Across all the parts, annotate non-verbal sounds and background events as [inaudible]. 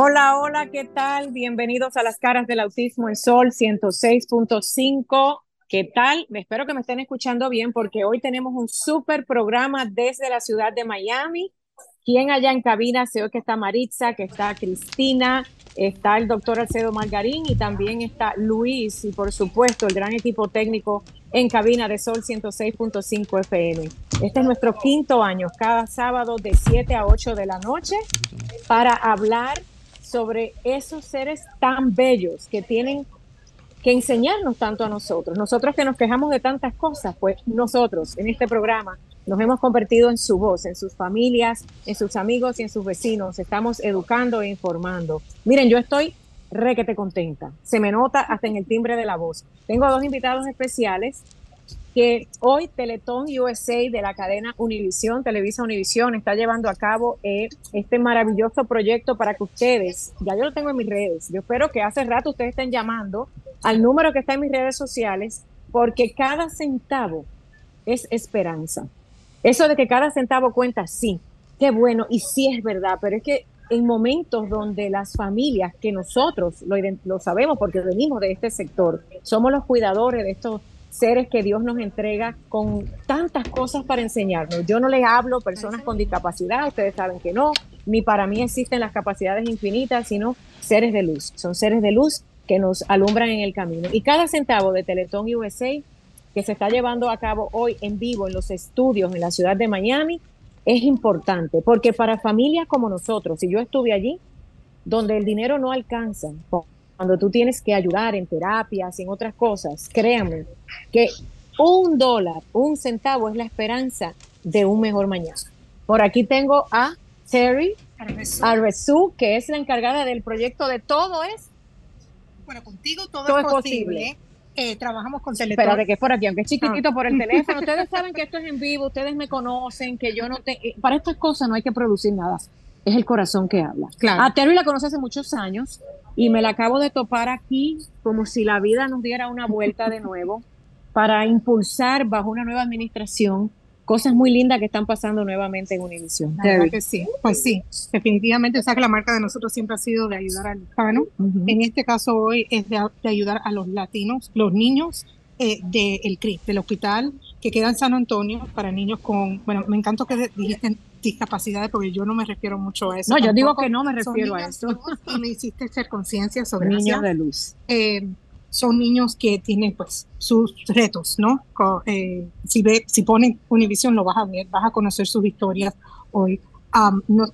Hola, hola, ¿qué tal? Bienvenidos a las caras del autismo en Sol 106.5. ¿Qué tal? Espero que me estén escuchando bien porque hoy tenemos un súper programa desde la ciudad de Miami. ¿Quién allá en cabina? Sé que está Maritza, que está Cristina, está el doctor Alcedo Margarín y también está Luis y por supuesto el gran equipo técnico en cabina de Sol 106.5 FM. Este es nuestro quinto año, cada sábado de 7 a 8 de la noche para hablar sobre esos seres tan bellos que tienen que enseñarnos tanto a nosotros. Nosotros que nos quejamos de tantas cosas, pues nosotros en este programa nos hemos convertido en su voz, en sus familias, en sus amigos y en sus vecinos. Estamos educando e informando. Miren, yo estoy requete contenta. Se me nota hasta en el timbre de la voz. Tengo dos invitados especiales que hoy Teletón USA de la cadena Univisión, Televisa Univisión, está llevando a cabo eh, este maravilloso proyecto para que ustedes, ya yo lo tengo en mis redes, yo espero que hace rato ustedes estén llamando al número que está en mis redes sociales, porque cada centavo es esperanza. Eso de que cada centavo cuenta, sí, qué bueno, y sí es verdad, pero es que en momentos donde las familias, que nosotros lo, lo sabemos porque venimos de este sector, somos los cuidadores de estos seres que Dios nos entrega con tantas cosas para enseñarnos. Yo no les hablo personas con discapacidad, ustedes saben que no, ni para mí existen las capacidades infinitas, sino seres de luz. Son seres de luz que nos alumbran en el camino. Y cada centavo de Teletón USA que se está llevando a cabo hoy en vivo en los estudios en la ciudad de Miami es importante, porque para familias como nosotros, si yo estuve allí, donde el dinero no alcanza, cuando tú tienes que ayudar en terapias y en otras cosas, créanme que un dólar, un centavo es la esperanza de un mejor mañana. Por aquí tengo a Terry Arresu, que es la encargada del proyecto de todo es. Bueno, contigo todo, es posible. Eh, trabajamos con Teletón. Espérate, que es por aquí, aunque es chiquitito ah. por el [laughs] teléfono. Ustedes saben que esto es en vivo, ustedes me conocen, que yo no te. Eh, para estas cosas no hay que producir nada. Es el corazón que habla. Claro. A Terry la conoce hace muchos años y me la acabo de topar aquí como si la vida nos diera una vuelta de nuevo para impulsar bajo una nueva administración cosas muy lindas que están pasando nuevamente en Univision. Claro que sí, pues sí, definitivamente, o sea que la marca de nosotros siempre ha sido de ayudar al hispano. En este caso hoy es de, ayudar a los latinos, los niños eh, del CRI, del hospital que queda en San Antonio para niños con, bueno, me encantó que dijiste discapacidades porque yo no me refiero mucho a eso. No, yo digo que no me refiero a eso. Y me hiciste hacer conciencia sobre niños de luz. Eh, son niños que tienen pues sus retos, ¿no? Eh, si ve, si ponen Univision lo vas a ver, vas a conocer sus historias hoy.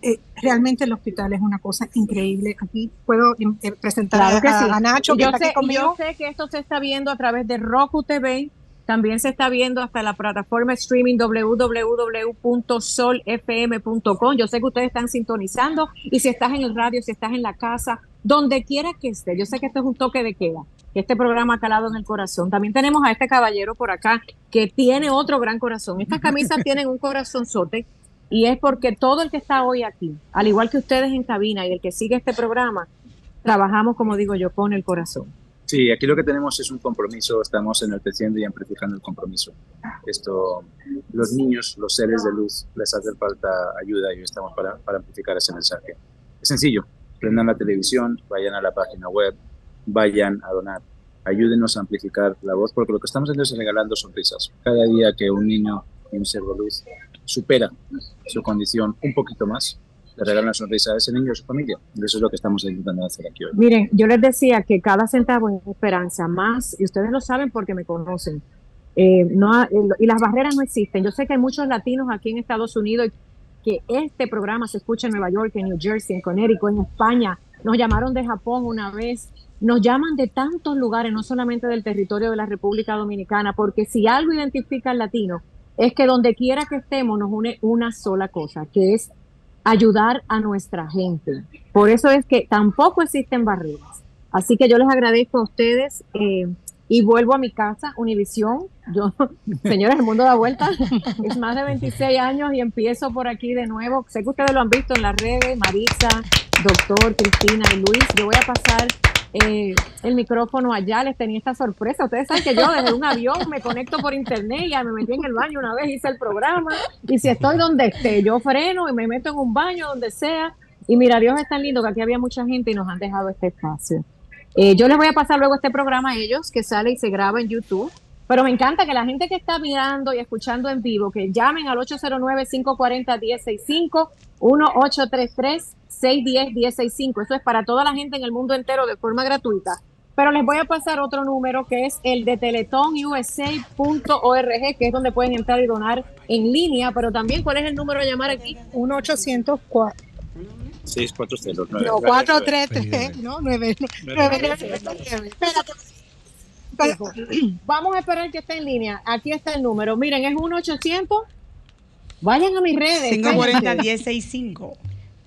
Eh, realmente el hospital es una cosa increíble. Aquí puedo presentar a, Nacho, yo sé, Yo sé que esto se está viendo a través de Roku TV, también se está viendo hasta la plataforma streaming www.solfm.com. Yo sé que ustedes están sintonizando y si estás en el radio, si estás en la casa, donde quiera que esté. Yo sé que esto es un toque de queda, este programa ha calado en el corazón. También tenemos a este caballero por acá que tiene otro gran corazón. Estas camisas [laughs] tienen un corazonzote y es porque todo el que está hoy aquí, al igual que ustedes en cabina y el que sigue este programa, trabajamos, como digo yo, con el corazón. Sí, aquí lo que tenemos es un compromiso, estamos enalteciendo y amplificando el compromiso. Esto, los niños, los seres de luz, les hace falta ayuda y estamos para, para amplificar ese mensaje. Es sencillo, prendan la televisión, vayan a la página web, vayan a donar, ayúdenos a amplificar la voz, porque lo que estamos haciendo es regalando sonrisas. Cada día que un niño y un ser de luz supera su condición un poquito más, le regala una sonrisa a ese niño y a su familia. Eso es lo que estamos intentando hacer aquí hoy. Miren, yo les decía que cada centavo es esperanza, más, y ustedes lo saben porque me conocen. Eh, no, y las barreras no existen. Yo sé que hay muchos latinos aquí en Estados Unidos que este programa se escucha en Nueva York, en New Jersey, en Connecticut, en España. Nos llamaron de Japón una vez. Nos llaman de tantos lugares, no solamente del territorio de la República Dominicana, porque si algo identifica al latino es que donde quiera que estemos nos une una sola cosa, que es ayudar a nuestra gente. Por eso es que tampoco existen barreras. Así que yo les agradezco a ustedes eh, y vuelvo a mi casa, Univisión. Yo, [laughs] señores, el mundo da vuelta. [laughs] Es más de 26 años y empiezo por aquí de nuevo. Sé que ustedes lo han visto en las redes, Marisa, doctor, Cristina y Luis. Yo voy a pasar eh, el micrófono allá, les tenía esta sorpresa. Ustedes saben que yo desde un avión me conecto por internet, ya me metí en el baño una vez, hice el programa, y si estoy donde esté, yo freno y me meto en un baño, donde sea. Y mira, Dios es tan lindo que aquí había mucha gente y nos han dejado este espacio. Eh, yo les voy a pasar luego este programa a ellos, que sale y se graba en YouTube. Pero me encanta que la gente que está mirando y escuchando en vivo, que llamen al 809-540-1065, 1833 610-1065. Eso es para toda la gente en el mundo entero de forma gratuita. Pero les voy a pasar otro número que es el de teletonusa.org, que es donde pueden entrar y donar en línea. Pero también, ¿cuál es el número a llamar aquí? 1 800 640 No, 433, no, 9. [clears throat] Vamos a esperar que esté en línea. Aquí está el número. Miren, es 1 800 Vayan a mis redes. 540 1065.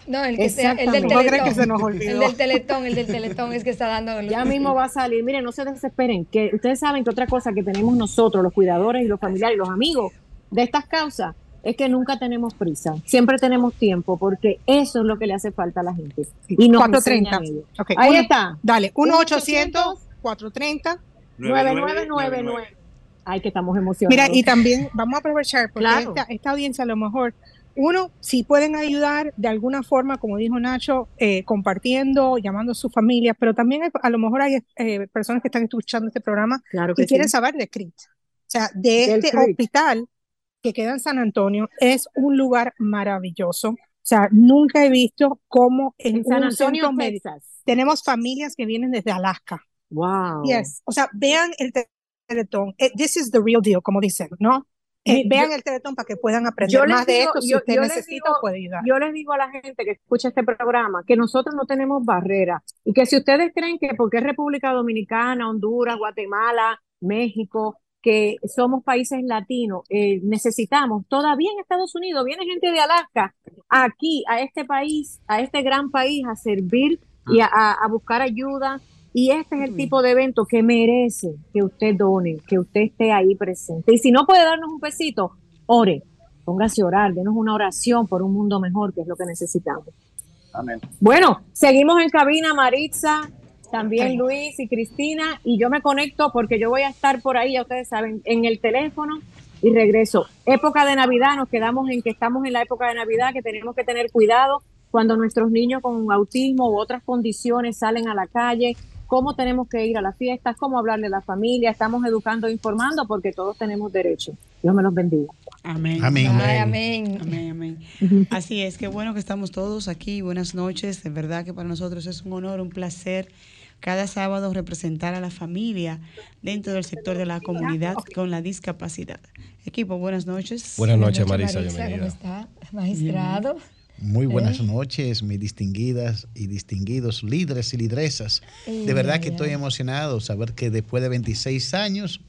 No, el, que sea, el del teletón. que se nos olvidó. El del teletón, el del teletón es que está dando. Ya mismo va a salir. Miren, no se desesperen. Que ustedes saben que otra cosa que tenemos nosotros, los cuidadores y los familiares y los amigos de estas causas, es que nunca tenemos prisa. Siempre tenemos tiempo, porque eso es lo que le hace falta a la gente. Y nos 430. enseñan ellos. Ok, Ahí uno- está. Dale, 1 1-800-430. 9999. Ay, que estamos emocionados. Mira, y también vamos a aprovechar, porque Claro. esta, esta audiencia a lo mejor, uno, si pueden ayudar de alguna forma, como dijo Nacho, eh, compartiendo, llamando a sus familias, pero también hay- a lo mejor hay eh, personas que están escuchando este programa claro y que quieren sí. saber de CRIT. O sea, de Del este CRIT. hospital que queda en San Antonio, es un lugar maravilloso. O sea, nunca he visto cómo en, En San Antonio, Texas. tenemos familias que vienen desde Alaska. Wow. Yes. O sea, vean el te- teletón. Eh, This is the real deal, como dicen, ¿no? Eh, vean yo- el teletón para que puedan aprender más de digo- esto. Si yo- usted yo necesita, digo- puede ayudar. Yo les digo a la gente que escucha este programa que nosotros no tenemos barrera y que si ustedes creen que porque es República Dominicana, Honduras, Guatemala, México, que somos países latinos, eh, necesitamos, todavía en Estados Unidos viene gente de Alaska aquí a este país, a este gran país, a servir y a- a buscar ayuda. Y este es el tipo de evento que merece que usted done, que usted esté ahí presente. Y si no puede darnos un pesito, ore, póngase a orar, denos una oración por un mundo mejor, que es lo que necesitamos. Amén. Bueno, seguimos en cabina, Maritza, también. Luis y Cristina, y yo me conecto porque yo voy a estar por ahí, ya ustedes saben, en el teléfono y regreso. Época de Navidad, nos quedamos en que estamos en la época de Navidad, que tenemos que tener cuidado cuando nuestros niños con autismo u otras condiciones salen a la calle, cómo tenemos que ir a las fiestas, cómo hablarle a la familia, estamos educando e informando porque todos tenemos derecho. Dios me los bendiga. Amén. Amén. Ay, amén. Amén, amén. Así es, qué bueno que estamos todos aquí. Buenas noches. De verdad que para nosotros es un honor, un placer cada sábado representar a la familia dentro del sector de la comunidad con la discapacidad. Equipo, buenas noches. Buenas noches, Buenas Marisa, noches, ¿Cómo bienvenida. está, magistrado? Muy buenas ¿Eh? noches, mis distinguidas y distinguidos líderes y lideresas. De verdad que estoy emocionado saber que después de 26 años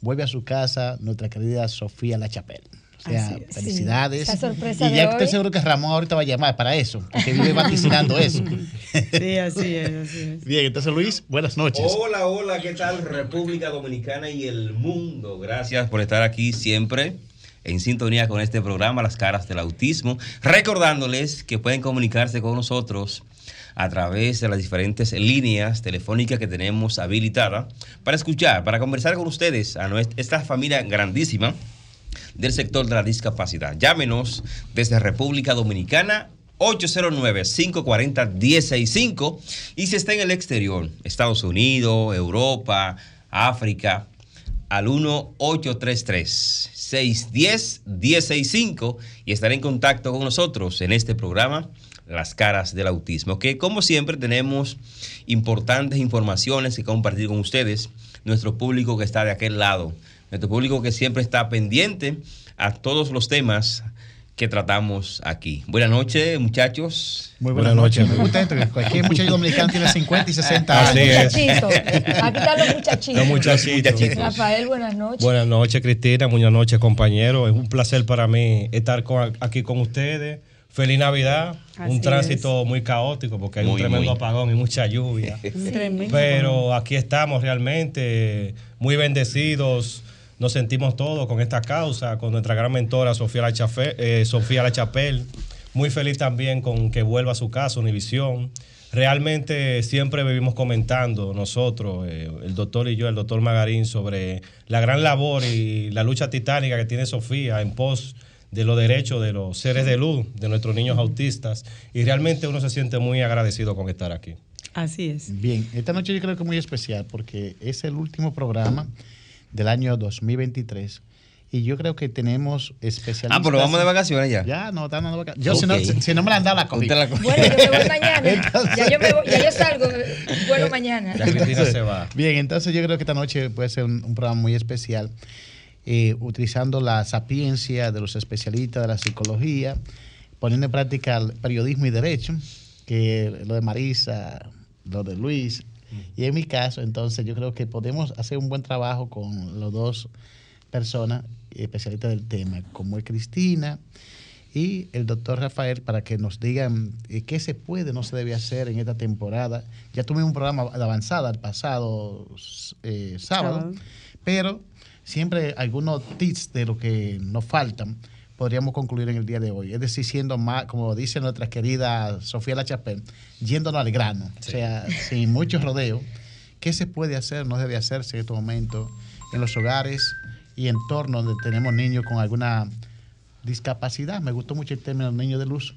vuelve a su casa nuestra querida Sofía La Chapelle. O sea, es. felicidades. Esa sorpresa y de ya estoy hoy. seguro que Ramón ahorita va a llamar para eso, porque vive vaticinando [laughs] eso. Sí, así es, así es. Bien, entonces Luis, buenas noches. Hola, hola, ¿qué tal República Dominicana y el mundo? Gracias por estar aquí siempre en sintonía con este programa Las Caras del Autismo, recordándoles que pueden comunicarse con nosotros a través de las diferentes líneas telefónicas que tenemos habilitadas para escuchar, para conversar con ustedes, a nuestra, esta familia grandísima del sector de la discapacidad. Llámenos desde República Dominicana 809-540-1065 y si está en el exterior, Estados Unidos, Europa, África, al 1-833-610-1065 y estaré en contacto con nosotros en este programa Las Caras del Autismo, que como siempre tenemos importantes informaciones que compartir con ustedes, nuestro público que está de aquel lado, nuestro público que siempre está pendiente a todos los temas que tratamos aquí. Buenas noches, muchachos. Muy buenas, Buenas noches. noches. Muy contento que cualquier muchacho dominicano tiene 50 y 60 Así años. es. Muchachito. Aquí están los muchachitos. Los muchachitos. Rafael, buenas noches. Buenas noches, Cristina. Buenas noches, compañeros. Es un placer para mí estar con- aquí con ustedes. Feliz Navidad, Así un tránsito muy caótico porque hay un tremendo muy. apagón y mucha lluvia. [laughs] Tremendo. Pero aquí estamos realmente muy bendecidos. Nos sentimos todos con esta causa, con nuestra gran mentora Sofía La, eh, Sofía La Chapel. Muy feliz también con que vuelva a su casa, Univisión. Realmente siempre vivimos comentando nosotros, eh, el doctor y yo, el doctor Magarín, sobre la gran labor y la lucha titánica que tiene Sofía en pos de los derechos de los seres de luz, de nuestros niños autistas. Y realmente uno se siente muy agradecido con estar aquí. Así es. Bien, esta noche yo creo que es muy especial porque es el último programa del año 2023 y yo creo que tenemos especialistas. Ah, pero vamos de vacaciones ya. Ya, no, están dando vacaciones. Yo si, no, si, si no me la han dado la cogí. Usted la co- Bueno, yo me voy mañana. Ya yo, me voy- ya yo salgo, vuelo mañana. [laughs] Ya Cristina se va. Bien, entonces yo creo que esta noche puede ser un, un programa muy especial, eh, utilizando la sapiencia de los especialistas de la psicología, poniendo en práctica el periodismo y derecho, que lo de Marisa, lo de Luis, y en mi caso, entonces yo creo que podemos hacer un buen trabajo con los dos personas especialistas del tema, como es Cristina y el doctor Rafael, para que nos digan eh, qué se puede, no se debe hacer en esta temporada. Ya tuvimos un programa de avanzada el pasado eh, sábado, Sábado. pero siempre algunos tips de lo que nos faltan podríamos concluir en el día de hoy. Es decir, siendo más, como dice nuestra querida Sofía Lachapel, yéndonos al grano, o sea, sin mucho rodeo. ¿Qué se puede hacer, no debe hacerse en estos momentos en los hogares y entornos donde tenemos niños con alguna discapacidad? Me gustó mucho el término niño de luz.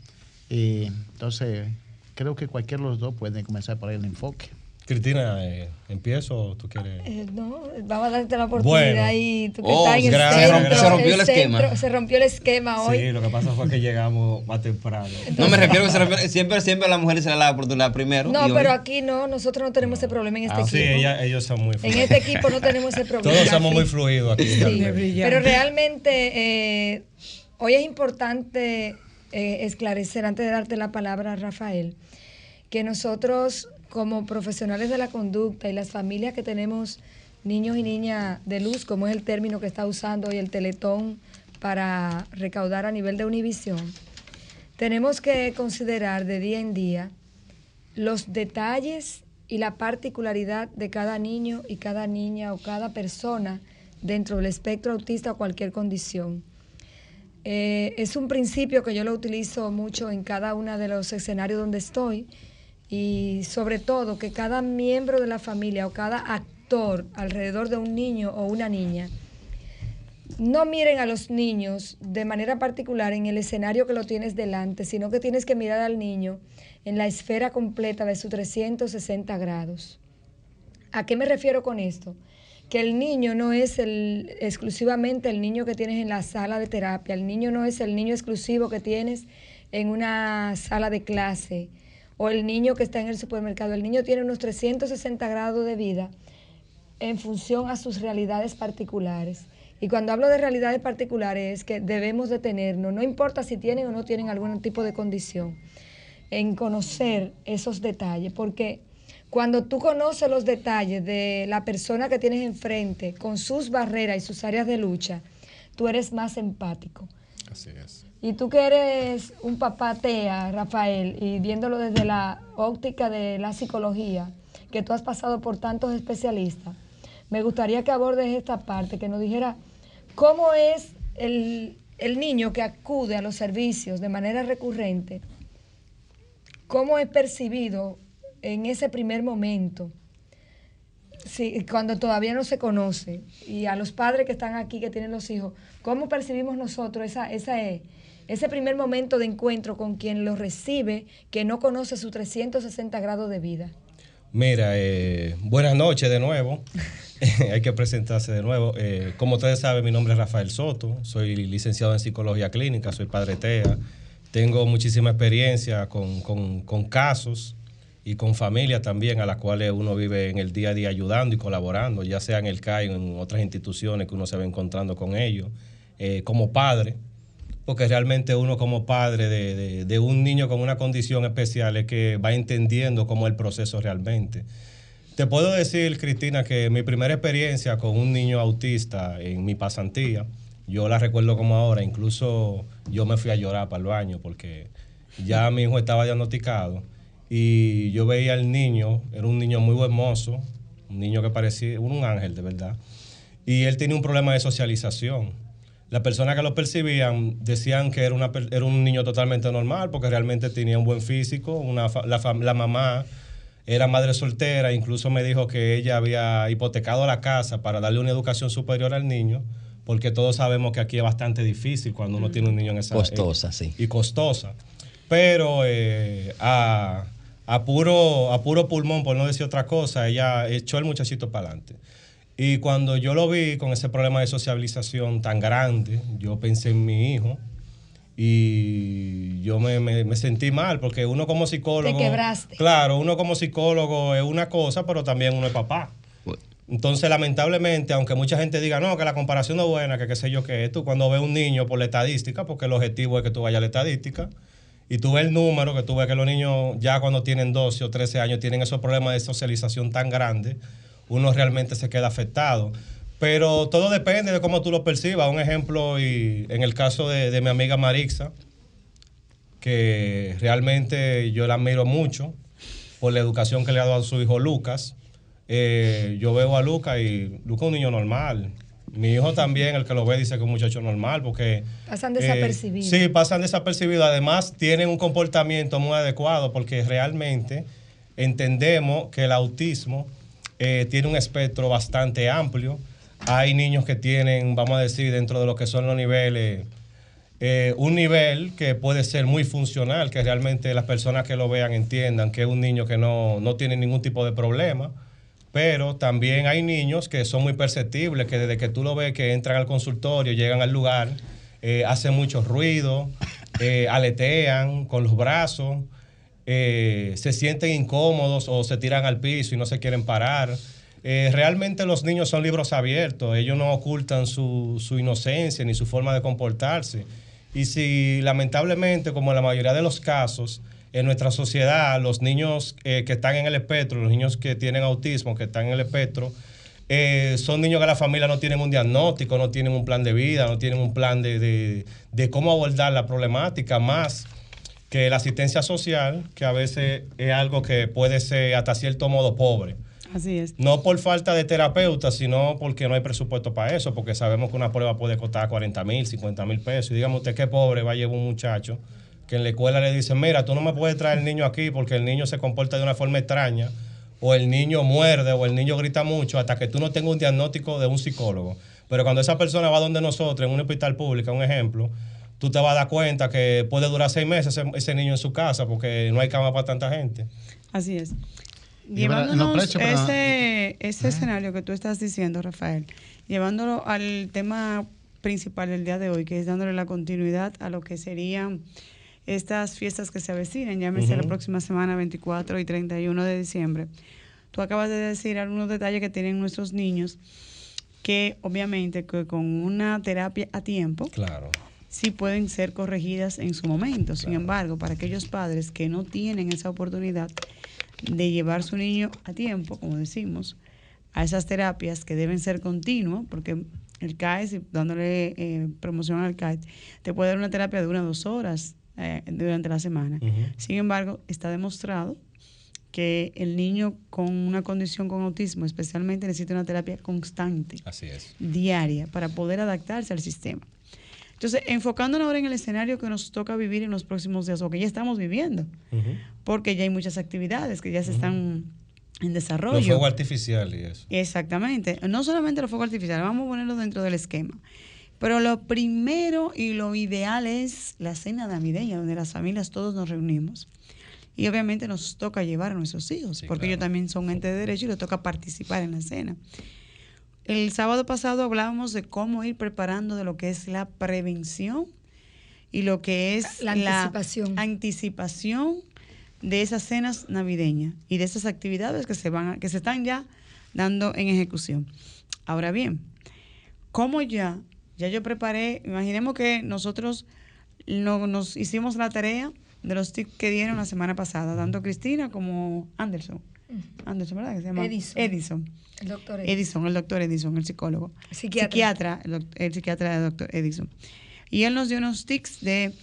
Eh, entonces, creo que cualquiera de los dos pueden comenzar por ahí el enfoque. Cristina, eh, ¿empiezo o tú quieres? Eh, no, vamos a darte la oportunidad Bueno. y tú que Oh, estás en el centro. Se rompió el esquema. centro, se rompió el esquema hoy. Sí, lo que pasa fue que llegamos más temprano. No me refiero que se refiere- siempre, siempre a la mujer se le da la oportunidad primero. No, y hoy- pero aquí no, nosotros no tenemos ese problema en este Ah, sí, equipo. ella- ellos son muy en fluidos. este equipo no tenemos ese problema. Todos somos Sí. muy fluidos aquí. Sí, pero realmente eh, hoy es importante eh, esclarecer, antes de darte la palabra, Rafael, que nosotros como profesionales de la conducta y las familias que tenemos niños y niñas de luz, como es el término que está usando hoy el Teletón para recaudar a nivel de Univisión, tenemos que considerar de día en día los detalles y la particularidad de cada niño y cada niña o cada persona dentro del espectro autista o cualquier condición. Eh, es un principio que yo lo utilizo mucho en cada uno de los escenarios donde estoy y sobre todo que cada miembro de la familia o cada actor alrededor de un niño o una niña no miren a los niños de manera particular en el escenario que lo tienes delante, sino que tienes que mirar al niño en la esfera completa de sus 360 grados. ¿A qué me refiero con esto? Que el niño no es el, exclusivamente el niño que tienes en la sala de terapia, el niño no es el niño exclusivo que tienes en una sala de clase o el niño que está en el supermercado. El niño tiene unos 360 grados de vida en función a sus realidades particulares. Y cuando hablo de realidades particulares es que debemos detenernos, no importa si tienen o no tienen algún tipo de condición, en conocer esos detalles, porque cuando tú conoces los detalles de la persona que tienes enfrente, con sus barreras y sus áreas de lucha, tú eres más empático. Así es. Y tú que eres un papá tea, Rafael, y viéndolo desde la óptica de la psicología, que tú has pasado por tantos especialistas, me gustaría que abordes esta parte, que nos dijera cómo es el, el niño que acude a los servicios de manera recurrente, cómo es percibido en ese primer momento, sí, cuando todavía no se conoce, y a los padres que están aquí, que tienen los hijos, ¿cómo percibimos nosotros esa, esa, ese primer momento de encuentro con quien lo recibe, que no conoce su 360 grados de vida? Mira, eh, buenas noches de nuevo. [laughs] [laughs] Hay que presentarse de nuevo. Eh, como ustedes saben, mi nombre es Rafael Soto. Soy licenciado en psicología clínica, soy padre TEA. Tengo muchísima experiencia con, con- con casos y con familias también a las cuales uno vive en el día a día ayudando y colaborando, ya sea en el CAI o en otras instituciones que uno se va encontrando con ellos. Eh, como padre, porque realmente uno como padre de, de- de un niño con una condición especial es que va entendiendo cómo es el proceso realmente. Te puedo decir, Cristina, que mi primera experiencia con un niño autista en mi pasantía, yo la recuerdo como ahora, incluso yo me fui a llorar para el baño porque Ya [laughs] mi hijo estaba diagnosticado y yo veía al niño, era un niño muy hermoso, un niño que parecía un ángel de verdad, y él tenía un problema de socialización. Las personas que lo percibían decían que era, una, era un niño totalmente normal porque realmente tenía un buen físico, una, la, mamá era madre soltera, incluso me dijo que ella había hipotecado la casa para darle una educación superior al niño, porque todos sabemos que aquí es bastante difícil cuando uno tiene un niño en esa Costosa, eh, sí. Y costosa. Pero eh, a, a puro, a puro pulmón, por no decir otra cosa, ella echó el muchachito para adelante. Y cuando yo lo vi con ese problema de sociabilización tan grande, yo pensé en mi hijo y yo me, me- me sentí mal porque uno como psicólogo... Te quebraste. Claro, uno como psicólogo es una cosa, pero también uno es papá. Entonces, lamentablemente, aunque mucha gente diga, no, que la comparación no es buena, que qué sé yo qué, tú cuando ves un niño por la estadística, porque el objetivo es que tú vayas a la estadística, y tú ves el número, que tú ves que los niños ya cuando tienen 12 o 13 años tienen esos problemas de socialización tan grandes, uno realmente se queda afectado. Pero todo depende de cómo tú lo percibas. Un ejemplo, y en el caso de, de mi amiga Marixa, que realmente yo la admiro mucho por la educación que le ha dado a su hijo Lucas. Eh, yo veo a Lucas y Lucas es un niño normal. Mi hijo también, el que lo ve, dice que es un muchacho normal porque... Pasan eh, desapercibidos. sí, pasan desapercibidos. Además, tienen un comportamiento muy adecuado porque realmente entendemos que el autismo eh, tiene un espectro bastante amplio. Hay niños que tienen, vamos a decir, dentro de lo que son los niveles, eh, un nivel que puede ser muy funcional, que realmente las personas que lo vean entiendan que es un niño que no, no tiene ningún tipo de problema. Pero también hay niños que son muy perceptibles, que desde que tú lo ves que entran al consultorio, llegan al lugar, eh, hacen mucho ruido, aletean con los brazos, eh, se sienten incómodos o se tiran al piso y no se quieren parar. Eh, realmente los niños son libros abiertos, ellos no ocultan su, su inocencia ni su forma de comportarse. Y si lamentablemente, como en la mayoría de los casos, en nuestra sociedad, los niños eh, que están en el espectro, los niños que tienen autismo, que están en el espectro, son niños que la familia no tienen un diagnóstico, no tienen un plan de vida, no tienen un plan de, de- de cómo abordar la problemática, más que la asistencia social, que a veces es algo que puede ser hasta cierto modo pobre. Así es. No por falta de terapeuta, sino porque no hay presupuesto para eso, porque sabemos que una prueba puede costar 40 mil, 50 mil pesos. Y dígame usted qué pobre va a llevar un muchacho que en la escuela le dicen, mira, tú no me puedes traer el niño aquí porque el niño se comporta de una forma extraña, o el niño muerde, o el niño grita mucho, hasta que tú no tengas un diagnóstico de un psicólogo. Pero cuando esa persona va donde nosotros, en un hospital público, un ejemplo, tú te vas a dar cuenta que puede durar seis meses ese, ese niño en su casa porque no hay cama para tanta gente. Así es. Llevándonos pero- ese, escenario que tú estás diciendo, Rafael, llevándolo al tema principal del día de hoy, que es dándole la continuidad a lo que serían estas fiestas que se avecinan, llámese la Ujú. próxima semana 24 y 31 de diciembre. Tú acabas de decir algunos detalles que tienen nuestros niños que obviamente que con una terapia a tiempo Claro. Sí pueden ser corregidas en su momento. Sin embargo, para aquellos padres que no tienen esa oportunidad de llevar su niño a tiempo, como decimos, a esas terapias que deben ser continuas, porque el CAES, dándole eh, promoción al CAES, te puede dar una terapia de una o dos horas eh, durante la semana. Sin embargo, está demostrado que el niño con una condición con autismo especialmente necesita una terapia constante Así es. diaria para poder adaptarse al sistema. Entonces, enfocándonos ahora en el escenario que nos toca vivir en los próximos días o que ya estamos viviendo, porque ya hay muchas actividades que ya se están en desarrollo. Los fuegos artificiales y eso. Exactamente. No solamente los fuegos artificiales, vamos a ponerlo dentro del esquema. Pero lo primero y lo ideal es la cena navideña, donde las familias todos nos reunimos. Y obviamente nos toca llevar a nuestros hijos, porque ellos también son entes de derecho y les toca participar en la cena. El sábado pasado hablábamos de cómo ir preparando de lo que es la prevención y lo que es La anticipación. anticipación de esas cenas navideñas y de esas actividades que se van a- que se están ya dando en ejecución. Ahora bien, como ya ya yo preparé, imaginemos que nosotros no- nos hicimos la tarea de los tips que dieron la semana pasada, tanto Cristina como Anderson. Anderson, ¿verdad? Que se llama Edison. Edison. El doctor Edison, el doctor Edison, el psicólogo. Psiquiatra. Psiquiatra, el, el psiquiatra del doctor Edison. Y él nos dio unos tips de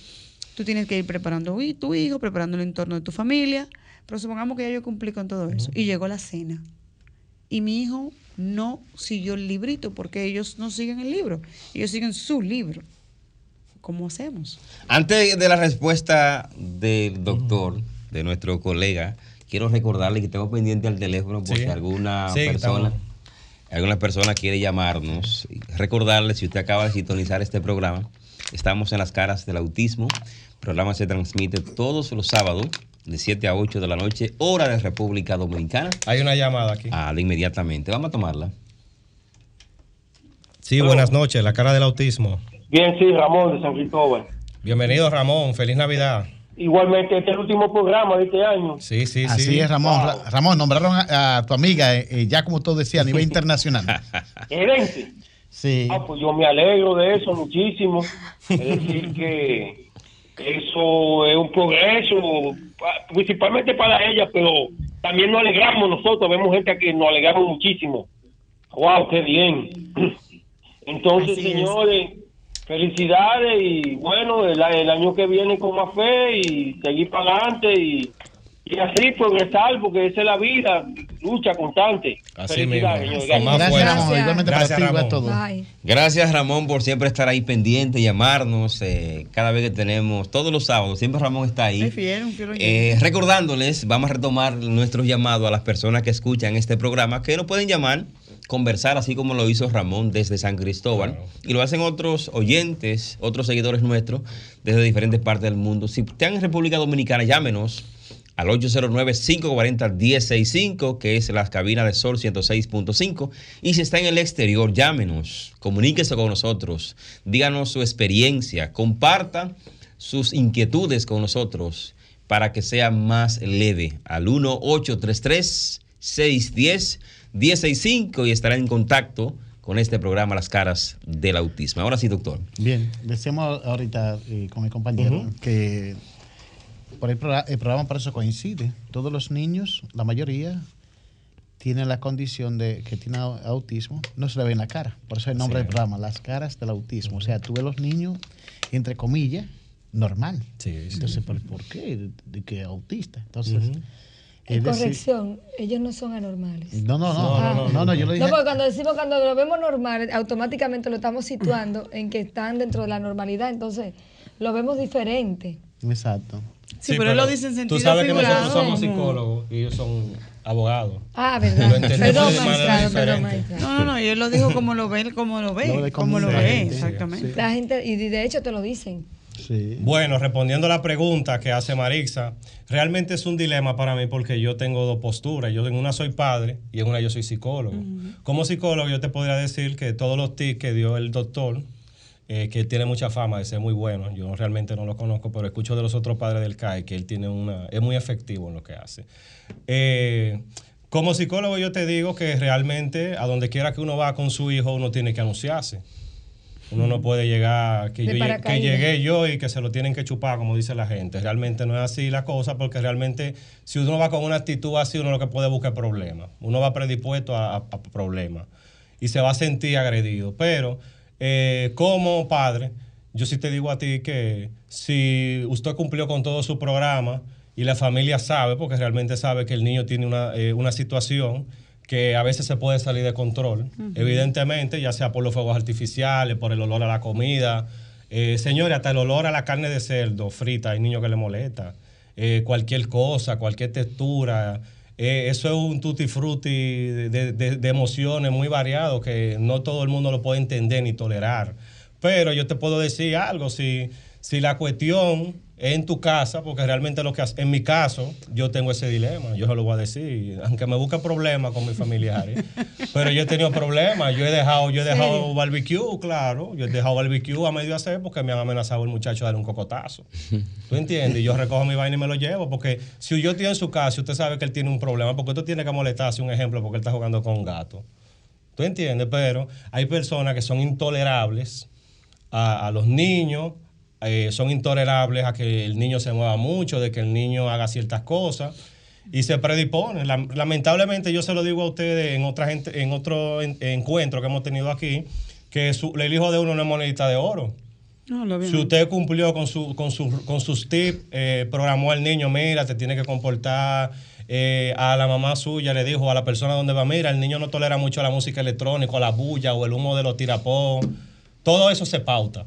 Tú tienes que ir preparando tu hijo, preparando el entorno de tu familia, pero supongamos que ya yo cumplí con todo eso. Y llegó la cena. Y mi hijo no siguió el librito porque ellos no siguen el libro, ellos siguen su libro. ¿Cómo hacemos? Antes de la respuesta del doctor, de nuestro colega, quiero recordarle que tengo pendiente al teléfono por Sí. si alguna Sí, persona, estamos. alguna persona quiere llamarnos. Recordarle, si usted acaba de sintonizar este programa, estamos en las caras del autismo. El programa se transmite todos los sábados de 7 a 8 de la noche, hora de República Dominicana. Hay una llamada aquí. Ah, de inmediatamente. Vamos a tomarla. Sí, buenas noches, la cara del autismo. Bien, sí, Ramón de San Cristóbal. Bienvenido, Ramón. Feliz Navidad. Igualmente, este es el último programa de este año. Sí, sí, Así sí. es, Ramón. Ra- Ramón, nombraron a, a tu amiga, eh, eh, ya como tú decías, a nivel [laughs] internacional. Gerente. Sí. Ah, pues yo me alegro de eso muchísimo. Es decir, que eso es un progreso, pa- principalmente para ella, pero también nos alegramos nosotros. Vemos gente que nos alegramos muchísimo. ¡Wow! ¡Qué bien! [clears throat] Entonces, Así es. Felicidades y bueno, el, el año que viene con más fe y seguir para adelante y, y así progresar, porque esa es la vida, lucha constante. Así mismo. más Gracias. Ramón. Igualmente Gracias, para ti, Ramón. todo. Gracias Ramón por siempre estar ahí pendiente, llamarnos eh, cada vez que tenemos, todos los sábados, siempre Ramón está ahí. Fiel, Eh, recordándoles, vamos a retomar nuestros llamados a las personas que escuchan este programa, que nos pueden llamar, conversar, así como lo hizo Ramón desde San Cristóbal, Claro. y lo hacen otros oyentes, otros seguidores nuestros desde diferentes partes del mundo. Si están en República Dominicana, llámenos al 809-540-1065, que es la cabina de Sol 106.5. Y si está en el exterior, llámenos, comuníquese con nosotros, díganos su experiencia, comparta sus inquietudes con nosotros para que sea más leve. Al 1-833-610-1065 y estará en contacto con este programa Las Caras del Autismo. Ahora sí, doctor. Bien, decíamos ahorita eh, con mi compañero que por el, progra- el programa para eso coincide. Todos los niños, la mayoría, tienen la condición de que tienen au- autismo, no se le ve en la cara. Por eso el nombre Sí. del programa, Las caras del autismo. O sea, tú ves los niños, entre comillas, normal. Sí, sí. Entonces, ¿por, por qué? De que autista. Entonces. Es decir- Corrección, ellos no son anormales. no, no, no, No, no, no, no, no. yo lo dije. No, porque cuando decimos cuando lo vemos normal, automáticamente lo estamos situando [clears throat] en que están dentro de la normalidad, entonces lo vemos diferente. Exacto. Sí, pero él lo dice en Tú sentido sabes que nosotros somos psicólogos y ellos son abogados. Ah, verdad. Perdón, magistrado, perdón, magistrado. No, no, no, y él lo dijo como lo ve, como lo ve, como lo ve, exactamente. La gente, y de hecho te lo dicen. Sí. Bueno, respondiendo a la pregunta que hace Marixa, realmente es un dilema para mí porque yo tengo dos posturas. Yo en una soy padre y en una yo soy psicólogo. Como psicólogo yo te podría decir que todos los tips que dio el doctor, eh, que tiene mucha fama de ser muy bueno, yo realmente no lo conozco, pero escucho de los otros padres del CAE que él tiene una, es muy efectivo en lo que hace. Eh, como psicólogo yo te digo que realmente a donde quiera que uno va con su hijo uno tiene que anunciarse. Uno no puede llegar, que, yo, que llegué yo y que se lo tienen que chupar, como dice la gente. Realmente no es así la cosa, porque realmente si uno va con una actitud así, uno lo que puede buscar es problemas. Uno va predispuesto a, a- a problemas y se va a sentir agredido. Pero eh, como padre, yo sí te digo a ti que si usted cumplió con todo su programa y la familia sabe, porque realmente sabe que el niño tiene una, eh, una situación que a veces se puede salir de control, evidentemente, ya sea por los fuegos artificiales, por el olor a la comida. Eh, señores, hasta el olor a la carne de cerdo frita, hay niños que le molesta. Eh, cualquier cosa, cualquier textura. eh, eso es un tutti frutti de, de- de- de emociones muy variados que no todo el mundo lo puede entender ni tolerar. Pero yo te puedo decir algo, si, si la cuestión es en tu casa, porque realmente lo que hace- en mi caso, yo tengo ese dilema, yo se lo voy a decir, aunque me busque problemas con mis familiares, [laughs] pero yo he tenido problemas, yo he dejado, yo he dejado barbecue, claro, yo he dejado barbecue a medio hacer porque me han amenazado el muchacho de darle un cocotazo. ¿Tú entiendes? Y yo recojo mi vaina y me lo llevo, porque si yo estoy en su casa usted sabe que él tiene un problema, porque usted tiene que molestarse, un ejemplo, porque él está jugando con un gato. ¿Tú entiendes? Pero hay personas que son intolerables a, a los niños, eh, son intolerables a que el niño se mueva mucho, de que el niño haga ciertas cosas y se predisponen. Lam- lamentablemente yo se lo digo a ustedes en otra gente, en otro en- encuentro que hemos tenido aquí, que su- el hijo de uno no es monedita de oro. Si usted cumplió con, su, con, su, con sus tips, eh, programó al niño, mira, te tiene que comportar, eh, a la mamá suya le dijo a la persona donde va, mira, el niño no tolera mucho la música electrónica, la bulla o el humo de los tirapón, todo eso se pauta.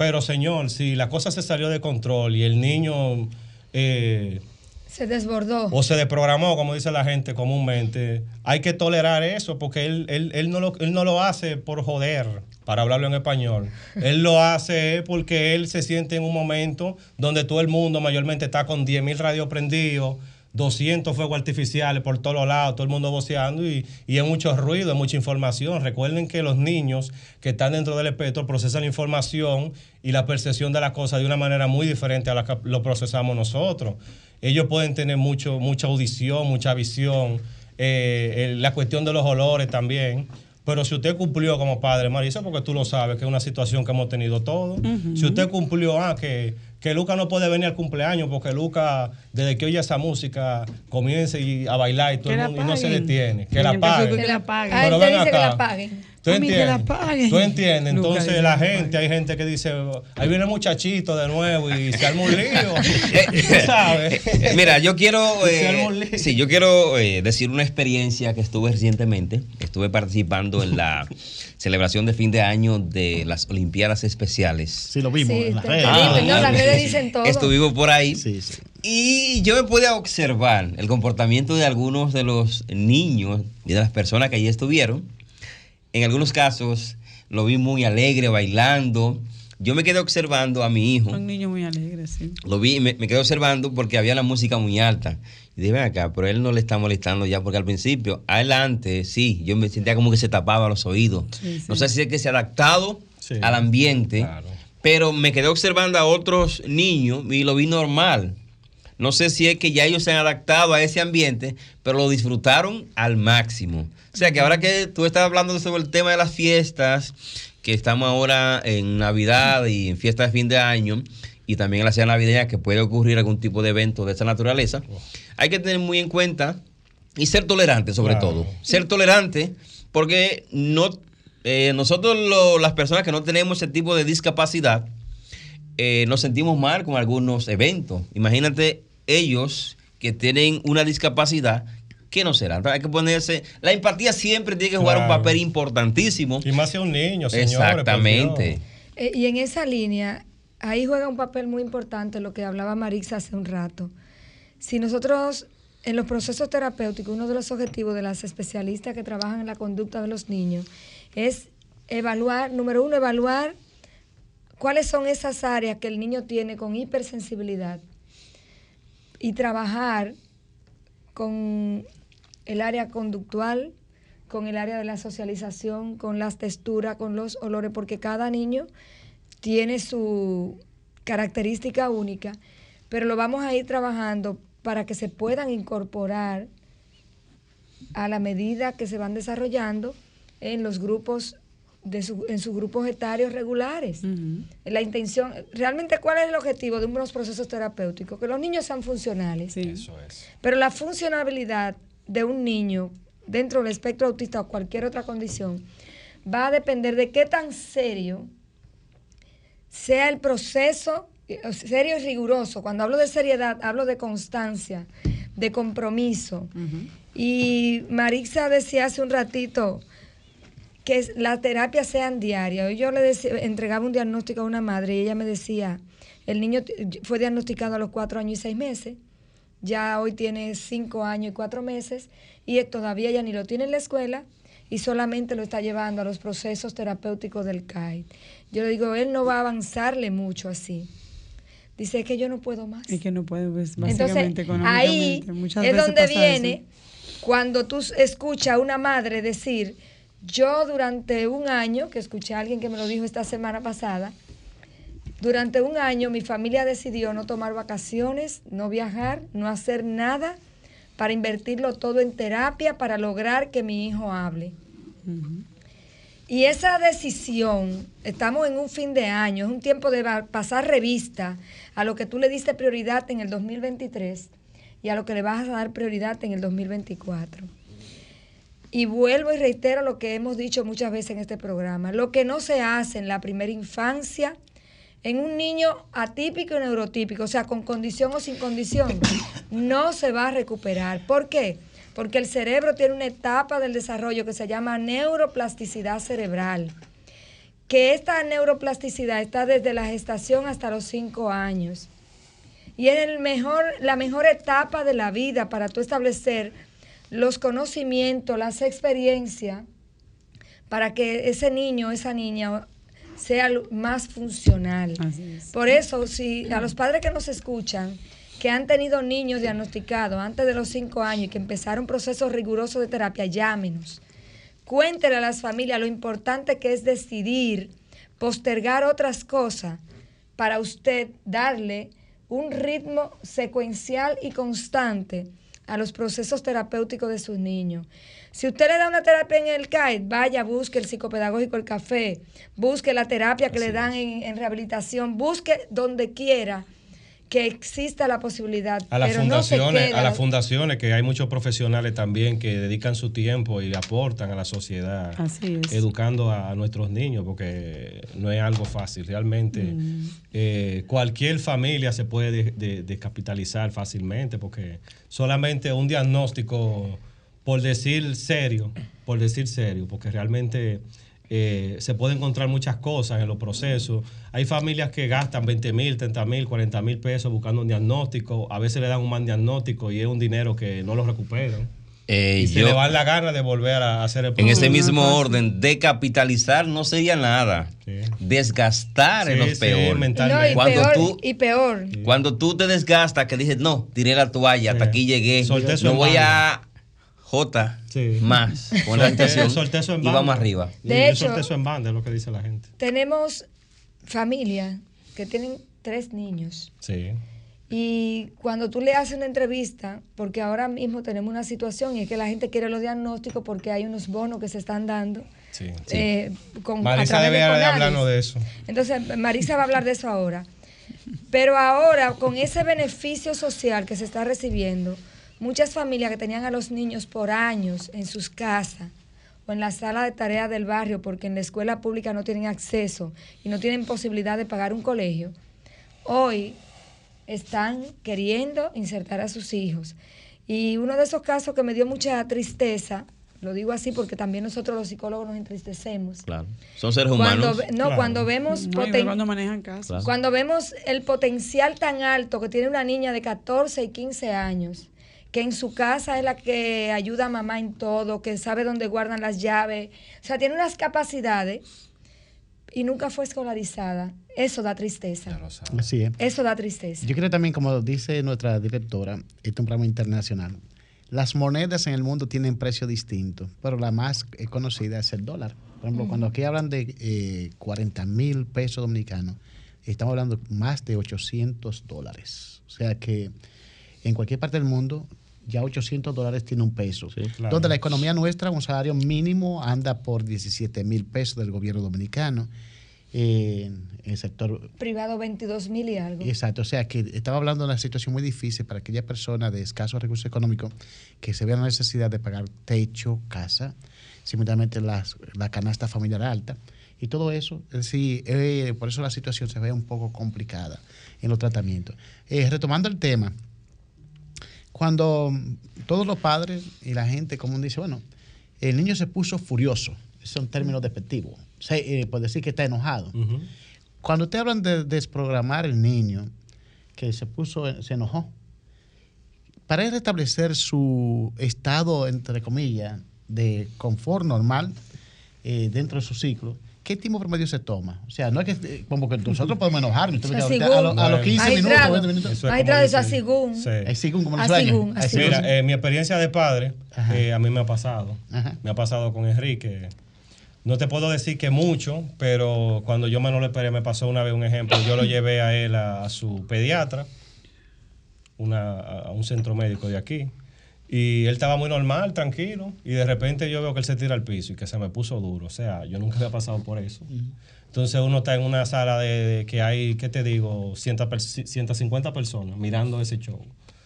Pero señor, si la cosa se salió de control y el niño... Eh, se desbordó. O se desprogramó, como dice la gente comúnmente. Hay que tolerar eso porque él, él, él, no, lo, él no lo hace por joder, para hablarlo en español. [laughs] él lo hace porque él se siente en un momento donde todo el mundo mayormente está con 10.000 radios prendidos 200 fuegos artificiales por todos lados, todo el mundo voceando y, y hay mucho ruido, hay mucha información. Recuerden que los niños que están dentro del espectro procesan información y la percepción de las cosas de una manera muy diferente a la que lo procesamos nosotros. Ellos pueden tener mucho, mucha audición, mucha visión, eh, la cuestión de los olores también. Pero si usted cumplió como padre, Marisa, porque tú lo sabes, que es una situación que hemos tenido todos. Si usted cumplió, ah, que que Luca no puede venir al cumpleaños porque Luca, desde que oye esa música, comienza a bailar y, todo el mundo, y no se detiene. Que la paguen. Que la paguen. Pero ven acá. ¿Tú entiendes? ¿Tú entiendes? Entonces la gente, hay gente que dice, ahí viene el muchachito de nuevo y se arma un lío. [laughs] [laughs] ¿Tú sabes? Mira, yo quiero, [laughs] eh, sí, yo quiero eh, decir una experiencia que estuve recientemente. Estuve participando en la celebración de fin de año de las Olimpiadas Especiales. Sí, lo vimos en las redes. Ah, no, las redes dicen todo. Estuvimos por ahí. Sí, sí. Y yo me pude observar el comportamiento de algunos de los niños y de las personas que allí estuvieron en algunos casos lo vi muy alegre, bailando. Yo me quedé observando a mi hijo. Un niño muy alegre, sí. Lo vi, me, me quedé observando porque había la música muy alta. Y dije, ven acá, pero él no le está molestando ya, porque al principio, adelante, sí, yo me sentía como que se tapaba los oídos. No sé si es que se ha adaptado al ambiente, pero me quedé observando a otros niños y lo vi normal. No sé si es que ya ellos se han adaptado a ese ambiente, pero lo disfrutaron al máximo. O sea que ahora que tú estás hablando sobre el tema de las fiestas, que estamos ahora en Navidad y en fiestas de fin de año, y también en la cena navideña que puede ocurrir algún tipo de evento de esa naturaleza, hay que tener muy en cuenta y ser tolerante sobre todo. Ser tolerante porque no, eh, nosotros las personas que no tenemos ese tipo de discapacidad, eh, nos sentimos mal con algunos eventos. Imagínate ellos que tienen una discapacidad ¿qué no será? Hay que ponerse. La empatía siempre tiene que jugar un papel importantísimo. Y más si un niño, señor. Exactamente. Eh, y en esa línea, ahí juega un papel muy importante lo que hablaba Marix hace un rato. Si nosotros, en los procesos terapéuticos, uno de los objetivos de las especialistas que trabajan en la conducta de los niños es evaluar, número uno, evaluar cuáles son esas áreas que el niño tiene con hipersensibilidad y trabajar con el área conductual, con el área de la socialización, con las texturas, con los olores, porque cada niño tiene su característica única, pero lo vamos a ir trabajando para que se puedan incorporar a la medida que se van desarrollando en los grupos de su, en sus grupos etarios regulares. La intención, realmente, ¿cuál es el objetivo de unos procesos terapéuticos? Que los niños sean funcionales. Eso es. Pero la funcionabilidad de un niño dentro del espectro autista o cualquier otra condición va a depender de qué tan serio sea el proceso, eh, serio y riguroso. Cuando hablo de seriedad, hablo de constancia, de compromiso. Y Marixa decía hace un ratito que las terapias sean diarias. Yo le entregaba un diagnóstico a una madre y ella me decía, el niño fue diagnosticado a los cuatro años y seis meses ya hoy tiene cinco años y cuatro meses y todavía ya ni lo tiene en la escuela y solamente lo está llevando a los procesos terapéuticos del CAI. Yo le digo, él no va a avanzarle mucho así. Dice que yo no puedo más. Y que no puede, pues, básicamente Entonces, ahí es donde viene cuando tú escuchas a una madre decir, yo durante un año, que escuché a alguien que me lo dijo esta semana pasada, durante un año mi familia decidió no tomar vacaciones, no viajar, no hacer nada para invertirlo todo en terapia para lograr que mi hijo hable. Y esa decisión, estamos en un fin de año, es un tiempo de pasar revista a lo que tú le diste prioridad en el 2023 y a lo que le vas a dar prioridad en el 2024. Y vuelvo y reitero lo que hemos dicho muchas veces en este programa. Lo que no se hace en la primera infancia, en un niño atípico y neurotípico, o sea, con condición o sin condición, [coughs] no se va a recuperar. ¿Por qué? Porque el cerebro tiene una etapa del desarrollo que se llama neuroplasticidad cerebral, que esta neuroplasticidad está desde la gestación hasta los 5 años. Y es el mejor, la mejor etapa de la vida para tú establecer los conocimientos, las experiencias, para que ese niño, esa niña sea más funcional. Por eso, si a los padres que nos escuchan, que han tenido niños diagnosticados antes de los cinco años y que empezaron procesos rigurosos de terapia, llámenos. Cuéntele a las familias lo importante que es decidir postergar otras cosas para usted darle un ritmo secuencial y constante a los procesos terapéuticos de sus niños. Si usted le da una terapia en el CAID, vaya, busque el psicopedagógico El Café, busque la terapia que le dan en, rehabilitación, busque donde quiera que exista la posibilidad. A las, pero fundaciones, a las fundaciones, que hay muchos profesionales también que dedican su tiempo y aportan a la sociedad, educando a, nuestros niños, porque no es algo fácil. Realmente mm. eh, cualquier familia se puede descapitalizar fácilmente, porque solamente un diagnóstico, por decir serio, por decir serio, porque realmente eh, se puede encontrar muchas cosas en los procesos. Hay familias que gastan 20 mil, 30 mil, 40 mil pesos buscando un diagnóstico. A veces le dan un mal diagnóstico y es un dinero que no lo recuperan. Eh, y se le va la gana de volver a hacer el En ese mismo orden, decapitalizar no sería nada. Desgastar es lo peor. y, cuando peor tú, y peor. Cuando tú te desgastas, que dices, no, tiré la toalla, hasta aquí llegué. no voy a J más. [laughs] Con la y vamos arriba. De hecho, en banda es lo que dice la gente. Tenemos familias que tienen tres niños. Sí. Y cuando tú le haces una entrevista, porque ahora mismo tenemos una situación y es que la gente quiere los diagnósticos porque hay unos bonos que se están dando. Sí. Eh, Marisa debe de hablarnos de eso. Entonces, Marisa va a hablar de eso ahora. Pero ahora, con ese beneficio social que se está recibiendo, Muchas familias que tenían a los niños por años en sus casas o en la sala de tareas del barrio porque en la escuela pública no tienen acceso y no tienen posibilidad de pagar un colegio, hoy están queriendo insertar a sus hijos. Y uno de esos casos que me dio mucha tristeza, lo digo así porque también nosotros los psicólogos nos entristecemos. Claro. Son seres humanos. no, cuando vemos cuando manejan casa. Cuando vemos el potencial tan alto que tiene una niña de 14 y 15 años que en su casa es la que ayuda a mamá en todo, que sabe dónde guardan las llaves. O sea, tiene unas capacidades y nunca fue escolarizada. Eso da tristeza. Así es. Eso da tristeza. Yo creo también, como dice nuestra directora, este es un programa internacional. Las monedas en el mundo tienen precio distinto, pero la más conocida es el dólar. Por ejemplo, cuando aquí hablan de eh, 40 mil pesos dominicanos, estamos hablando más de 800 dólares. O sea que en cualquier parte del mundo ya 800 dólares tiene un peso. Donde la economía nuestra, un salario mínimo anda por 17 mil pesos del gobierno dominicano. en el sector privado 22 mil y algo. Exacto, o sea que estaba hablando de una situación muy difícil para aquella persona de escasos recursos económicos que se vea la necesidad de pagar techo, casa, simultáneamente la canasta familiar alta. Y todo eso, es decir, eh, por eso la situación se ve un poco complicada en los tratamientos. Eh, retomando el tema, cuando todos los padres y la gente común dice, bueno, el niño se puso furioso, es un término despectivo, se, eh, puede decir que está enojado. Cuando te hablan de desprogramar el niño, que se puso, se enojó, para restablecer su estado, entre comillas, de confort normal eh, dentro de su ciclo, ¿qué tiempo promedio se toma? O sea, no es que eh, como que nosotros podemos enojarnos. a, los 15 minutos, 20 minutos. Eso es eso según. Sí. Es según como sueño. Mira, eh, mi experiencia de padre, eh, a mí me ha pasado. Me ha pasado con Enrique. No te puedo decir que mucho, pero cuando yo menos lo esperé, me pasó una vez un ejemplo. Yo lo llevé a él a, su pediatra, una, a un centro médico de aquí. Y él estaba muy normal, tranquilo, y de repente yo veo que él se tira al piso y que se me puso duro. O sea, yo nunca había pasado por eso. Entonces uno está en una sala de, que hay, ¿qué te digo? 150 personas mirando ese show.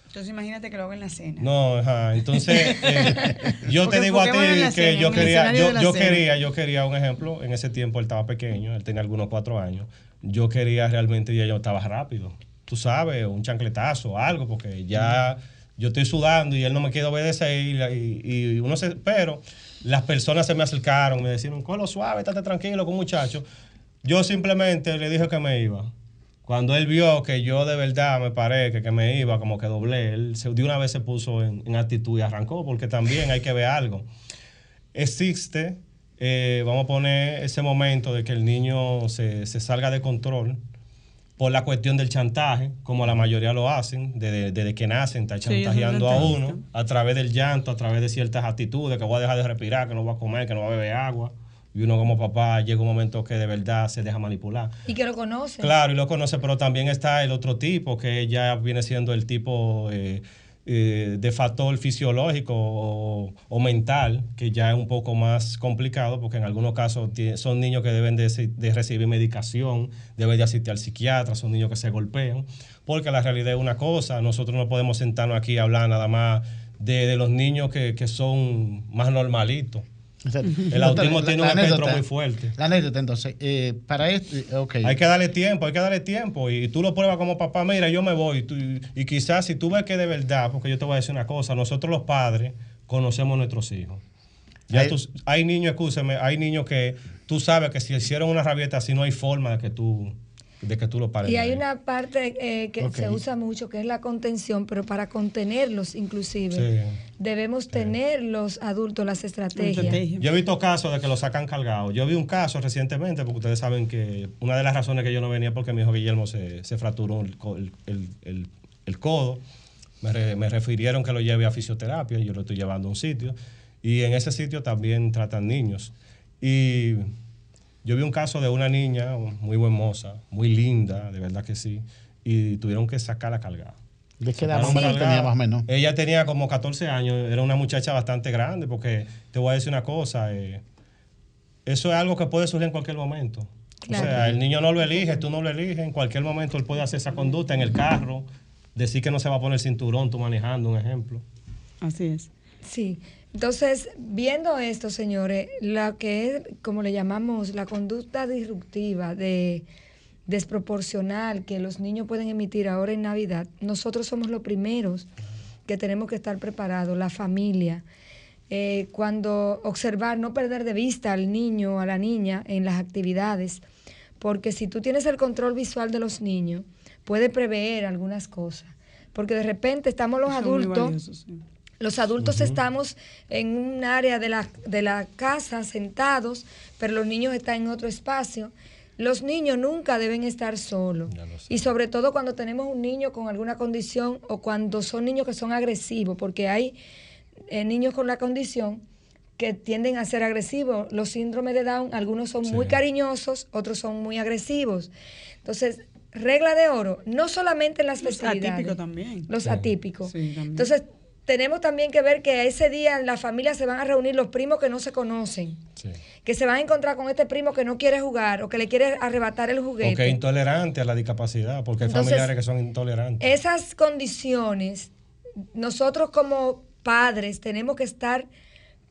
Entonces imagínate que lo hago en la cena. No, ajá. Entonces, [laughs] eh, yo te digo a ti que cena, yo quería, yo, yo quería, yo quería un ejemplo. En ese tiempo él estaba pequeño, él tenía algunos cuatro años. Yo quería realmente, ya yo estaba rápido. Tú sabes, un chancletazo, algo, porque ya yo estoy sudando y él no me quiere obedecer y, y- uno se, pero las personas se me acercaron, me decían, colo suave, estate tranquilo con muchacho. Yo simplemente le dije que me iba. Cuando él vio que yo de verdad me paré, que, que me iba, como que doblé, él se- de una vez se puso en, en actitud y arrancó, porque también hay que ver algo. Existe, eh, vamos a poner ese momento de que el niño se, se salga de control por la cuestión del chantaje, como la mayoría lo hacen, desde, desde que nacen, está Sí, chantajeando a uno a través del llanto, a través de ciertas actitudes, que voy a dejar de respirar, que no voy a comer, que no voy a beber agua. Y uno como papá llega un momento que de verdad se deja manipular. Y que lo conoce. Claro, y lo conoce, pero también está el otro tipo, que ya viene siendo el tipo eh, eh, de factor fisiológico o, mental, que ya es un poco más complicado, porque en algunos casos son niños que deben de, recibir medicación, deben de asistir al psiquiatra, son niños que se golpean, porque la realidad es una cosa, nosotros no podemos sentarnos aquí a hablar nada más de, los niños que son más normalitos. El autismo La- tiene la un espectro muy fuerte. La anécdota, entonces, eh, para esto, eh, ok. Hay que darle tiempo, hay que darle tiempo. Y tú lo pruebas como papá, mira, yo me voy. Tú- y quizás si tú ves que de verdad, porque yo te voy a decir una cosa, nosotros los padres conocemos a nuestros hijos. Ya Hay- tú- hay niños, escúchame, hay niños que tú sabes que si hicieron una rabieta así no hay forma de que tú, de que tú lo pares. Y hay ahí. una parte eh, que se usa mucho, que es la contención, pero para contenerlos inclusive, Sí. debemos tener los adultos las estrategias. Yo he visto casos de que lo sacan cargado. Yo vi un caso recientemente, porque ustedes saben que una de las razones que yo no venía es porque mi hijo Guillermo se, se fracturó el, el- el- el- el codo. Me, re- me refirieron que lo lleve a fisioterapia y yo lo estoy llevando a un sitio. Y en ese sitio también tratan niños. Y yo vi un caso de una niña muy buen moza, muy linda, de verdad que sí, y tuvieron que sacarla cargada. ¿De qué edad Sacaron más o menos cargada. tenía más o menos? Ella tenía como 14 años, era una muchacha bastante grande, porque te voy a decir una cosa, eh, eso es algo que puede surgir en cualquier momento. Claro. O sea, el niño no lo elige, tú no lo eliges, en cualquier momento él puede hacer esa conducta en el carro, decir que no se va a poner cinturón, tú manejando, un ejemplo. Así es. Sí. Entonces, viendo esto, señores, la que es, como le llamamos, la conducta disruptiva de desproporcional que los niños pueden emitir ahora en Navidad, nosotros somos los primeros que tenemos que estar preparados, la familia. Eh, cuando observar, no perder de vista al niño o a la niña en las actividades, porque si tú tienes el control visual de los niños, puede prever algunas cosas. Porque de repente estamos los adultos sí. Los adultos estamos en un área de la, de la casa sentados, pero los niños están en otro espacio. Los niños nunca deben estar solos. Y sobre todo cuando tenemos un niño con alguna condición o cuando son niños que son agresivos, porque hay eh, niños con la condición que tienden a ser agresivos. Los síndromes de Down, algunos son muy cariñosos, otros son muy agresivos. Entonces, regla de oro, no solamente en las Los festividades. atípicos también. Los Sí. atípicos. Sí, también. Entonces, tenemos también que ver que ese día en la familia se van a reunir los primos que no se conocen, que se van a encontrar con este primo que no quiere jugar o que le quiere arrebatar el juguete. Porque es intolerante a la discapacidad, porque hay Entonces, familiares que son intolerantes. Esas condiciones, nosotros como padres tenemos que estar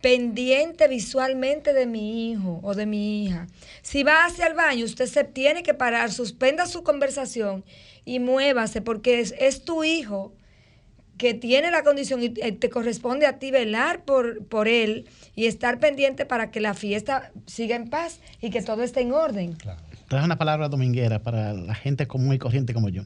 pendiente visualmente de mi hijo o de mi hija. Si va hacia el baño, usted se tiene que parar, suspenda su conversación y muévase porque es, es tu hijo que tiene la condición y eh, te corresponde a ti velar por, por él y estar pendiente para que la fiesta siga en paz y que todo esté en orden. Trae una palabra dominguera para la gente común y corriente como yo.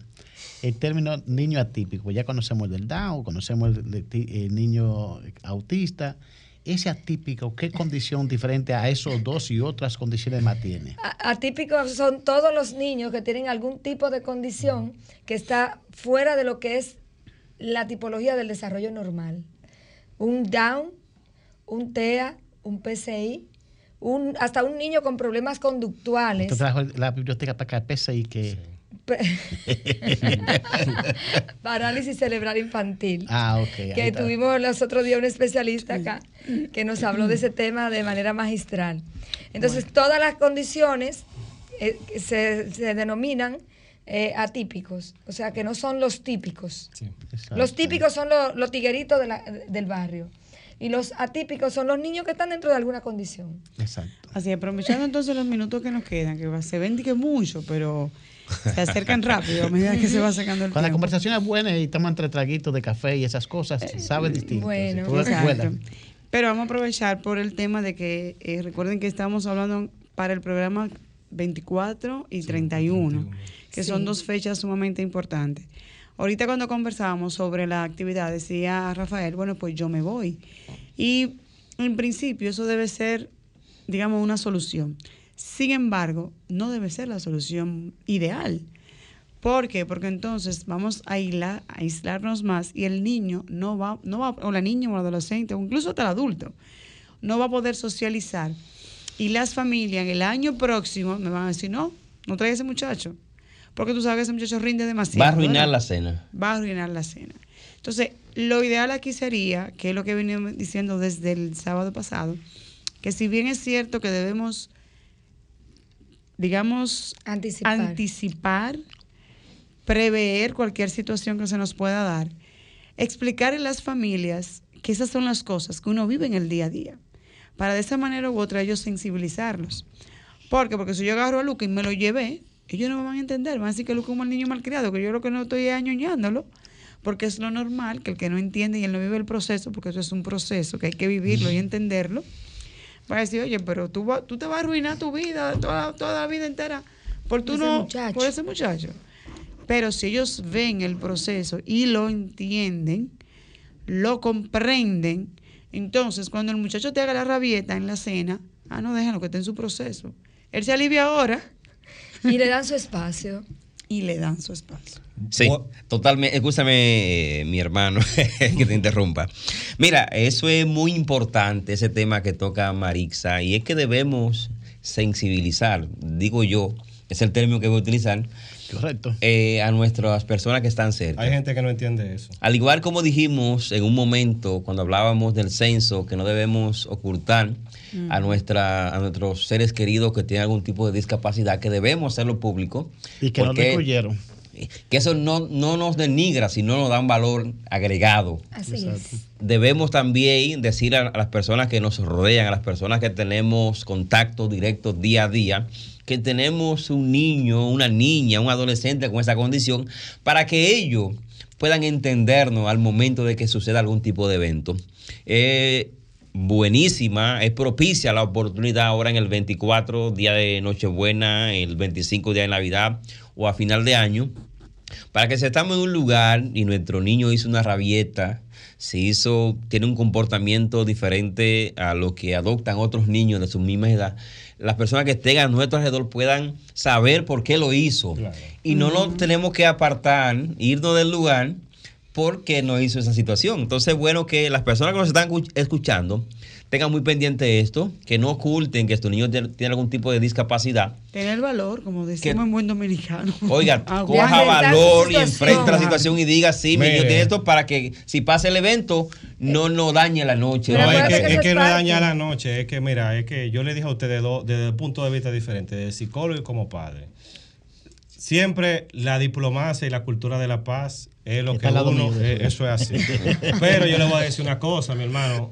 El término niño atípico, pues ya conocemos el del Down, conocemos el, el niño autista. Ese atípico, ¿qué condición diferente a esos dos y otras condiciones más tiene? Atípicos son todos los niños que tienen algún tipo de condición que está fuera de lo que es la tipología del desarrollo normal. Un Down, un TEA, un PCI, un, hasta un niño con problemas conductuales. Usted trajo la biblioteca para acá, PSI, que... [laughs] Parálisis cerebral infantil. Ah, ok. ahí que tuvimos los otros días un especialista acá que nos habló de ese tema de manera magistral. Entonces, todas las condiciones eh, se, se denominan eh, atípicos, o sea, que no son los típicos. Exacto. Los típicos son los, los tigueritos de la- del barrio. Y los atípicos son los niños que están dentro de alguna condición. Exacto. Así, aprovechando entonces los minutos que nos quedan, que se ven que mucho, pero se acercan rápido a medida que se va sacando el Cuando la tiempo. conversación es buena y toman entre traguitos de café y esas cosas, sabe distinto. bueno. Pero vamos a aprovechar por el tema de que eh, recuerden que estamos hablando para el programa 24 y 31, que son dos fechas sumamente importantes. Ahorita cuando conversábamos sobre la actividad, decía Rafael, bueno, pues yo me voy. Y en principio eso debe ser, digamos, una solución. Sin embargo, no debe ser la solución ideal. ¿Por qué? Porque entonces vamos a, aislar, a aislarnos más y el niño no va, no va, o la niña o el adolescente, o incluso hasta el adulto, no va a poder socializar. Y las familias en el año próximo me van a decir, no, no traigas ese muchacho, porque tú sabes que ese muchacho rinde demasiado. Va a arruinar ¿verdad? la cena. va a arruinar la cena. Entonces, lo ideal aquí sería, que es lo que venimos diciendo desde el sábado pasado, que si bien es cierto que debemos, digamos, Anticipar. anticipar, prever cualquier situación que se nos pueda dar, explicar a las familias que esas son las cosas que uno vive en el día a día, para de esa manera u otra ellos sensibilizarlos. ¿Por qué? Porque si yo agarro a Luca y me lo llevé, ellos no me van a entender, van a decir que Luca es un niño malcriado, que yo lo que no estoy es añoñándolo, porque es lo normal, que el que no entiende y él no vive el proceso, porque eso es un proceso que hay que vivirlo y entenderlo, va a decir, oye, pero tú, va- tú te vas a arruinar tu vida, toda, toda la vida entera, por, tú Ese no, muchacho. por ese muchacho. Pero si ellos ven el proceso y lo entienden, lo comprenden, entonces cuando el muchacho te haga la rabieta en la cena, ah, no, déjalo que esté en su proceso. Él se alivia ahora Y le dan su espacio. [laughs] y le dan su espacio. Sí, totalmente. Escúchame, eh, mi hermano, [laughs] que te interrumpa. Mira, eso es muy importante, ese tema que toca Marixa, y es que debemos sensibilizar, digo yo, es el término que voy a utilizar, Correcto. eh, a nuestras personas que están cerca. Hay gente que no entiende eso. Al igual como dijimos en un momento cuando hablábamos del censo, que no debemos ocultar a, nuestra, a nuestros seres queridos que tienen algún tipo de discapacidad, que debemos hacerlo público. Y que no lo excluyeron. Que eso no, no nos denigra, sino nos da un valor agregado. Así es. Debemos también decir a, a las personas que nos rodean, a las personas que tenemos contacto directo día a día, que tenemos un niño, una niña, un adolescente con esa condición, para que ellos puedan entendernos al momento de que suceda algún tipo de evento. Eh, buenísima, es propicia la oportunidad ahora en el 24, día de Nochebuena, el 25, día de Navidad o a final de año, para que si estamos en un lugar y nuestro niño hizo una rabieta, se hizo, tiene un comportamiento diferente a lo que adoptan otros niños de su misma edad, las personas que estén a nuestro alrededor puedan saber por qué lo hizo. Y no nos tenemos que apartar, irnos del lugar porque no hizo esa situación. Entonces, bueno que las personas que nos están escuch- escuchando tengan muy pendiente esto, que no oculten que estos niños tienen algún tipo de discapacidad. Tener valor, como decimos en buen dominicano. Oiga, [laughs] coja valor y enfrenta la situación y diga, sí, mi niño tiene esto para que si pasa el evento, no nos dañe la noche. No, No es que, es que no daña la noche, es que mira, es que yo le dije a ustedes dos desde puntos de vista diferentes, de psicólogo y como padre. Siempre la diplomacia y la cultura de la paz es lo que uno, eh, eso es así. [laughs] Pero yo le voy a decir una cosa, mi hermano.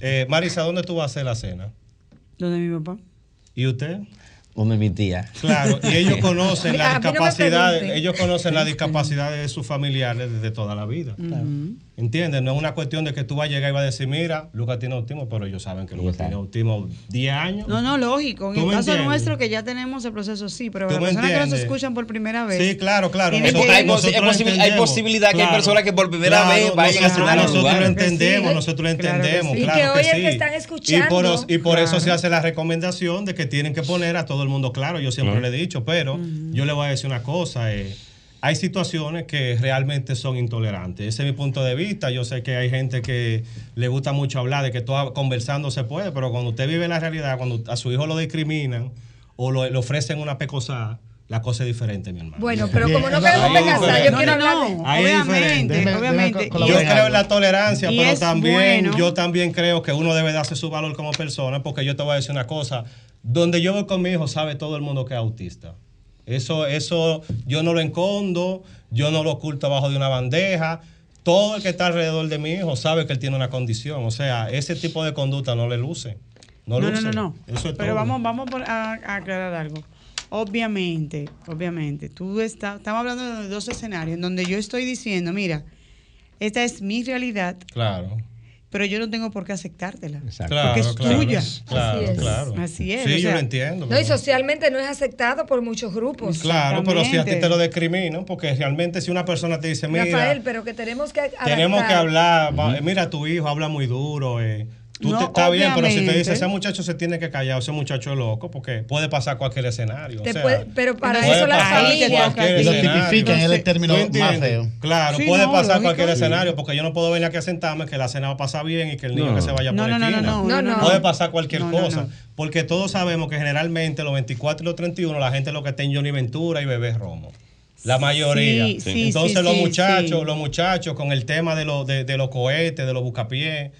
Eh, Marisa, ¿dónde tú vas a hacer la cena? ¿Dónde mi papá? ¿Y usted? Donde mi tía. Claro, y ellos [laughs] conocen A las mí no me discapacidades, pregunten. ellos conocen las discapacidades de sus familiares desde toda la vida. ¿Entiendes? No es una cuestión de que tú vas a llegar y vas a decir, mira, Lucas tiene autismo, pero ellos saben que Lucas tiene autismo 10 años. No, no, lógico. En ¿Tú el caso entiendes? nuestro, que ya tenemos el proceso, sí, pero ¿Tú las personas que nos escuchan por primera vez. Sí, claro, claro. tienen Nosotros- que- Hay, posi- hay posibilidad que hay personas que por primera Claro, vez vayan a nosotros- cenar a un Nosotros lugar. lo entendemos, Sí. nosotros lo Claro que entendemos. Y claro que hoy sí. el que están Y por, escuchando- y por eso se hace la recomendación de que tienen que poner a todo el mundo claro. Yo siempre le he dicho, pero yo le voy a decir una cosa. eh, hay situaciones que realmente son intolerantes. Ese es mi punto de vista. Yo sé que hay gente que le gusta mucho hablar de que todo conversando se puede, pero cuando usted vive la realidad, cuando a su hijo lo discriminan o lo, le ofrecen una pecosada, la cosa es diferente, mi hermano. Bueno, pero como no queremos diferente. yo No, quiero no, hablar de... no. Obviamente, obviamente. Yo creo en la tolerancia, Y pero también bueno. yo también creo que uno debe darse su valor como persona, porque yo te voy a decir una cosa, donde yo voy con mi hijo sabe todo el mundo que es autista. Eso, eso yo no lo escondo, yo no lo oculto abajo de una bandeja. Todo el que está alrededor de mi hijo sabe que él tiene una condición. O sea, ese tipo de conducta no le luce. No, No, no, luce. no, no. Eso es Pero todo. vamos, vamos a, a aclarar algo. Obviamente, obviamente, tú estás, estamos hablando de dos escenarios en donde yo estoy diciendo, mira, esta es mi realidad, Claro. Pero yo no tengo por qué aceptártela. Claro, porque es claro. tuya. Claro, Así es. claro. Así es, Sí, o yo lo entiendo. No, y socialmente no es aceptado por muchos grupos. Claro, pero si a ti te lo discriminan, porque realmente si una persona te dice, mira, Rafael, pero que tenemos que tenemos que adaptar. hablar, va- mira, tu hijo habla muy duro, eh. Tú No, te, está bien, pero si te dice, ese muchacho se tiene que callar, ese muchacho es loco, porque puede pasar cualquier escenario. o sea, puede- pero para puede eso familias- cualquier Lo tipifican, es el término ¿Tú más feo. Claro, Sí, puede no, pasar lógico. cualquier escenario, porque yo no puedo venir aquí a sentarme que la cena va a pasar bien y que el niño No. que se vaya No, por no, no, esquina. no, no, no, no. Puede pasar cualquier No, no, cosa. no. Porque todos sabemos que generalmente los 24 y los 31 la gente lo que está en Johnny Ventura y bebé Romo. La mayoría. Sí, sí, Entonces sí, los muchachos, sí. los muchachos con el tema de, los de, de los cohetes, de los buscapiés,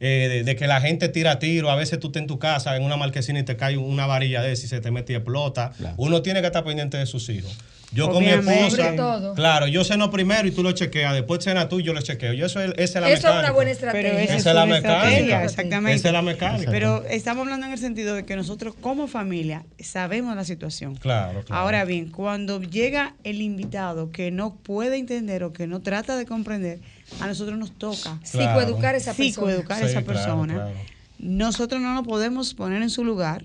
eh, de, de que la gente tira tiro, a veces tú estás en tu casa en una marquesina y te cae una varilla de esa y se te mete y explota. Uno tiene que estar pendiente de sus hijos. Yo con mi Obviamente. esposa, claro, yo ceno primero y tú lo chequeas, después cena tú y yo lo chequeo. Y eso es, esa es la Eso es mecánica. una buena estrategia. Pero esa, Esa es la mecánica. exactamente. Esa es la mecánica. Pero estamos hablando en el sentido de que nosotros como familia sabemos la situación. Claro, claro. Ahora bien, cuando llega el invitado que no puede entender o que no trata de comprender, a nosotros nos toca Psicoeducar a esa persona. psicoeducar a Sí, esa claro, persona. claro. Nosotros no nos podemos poner en su lugar,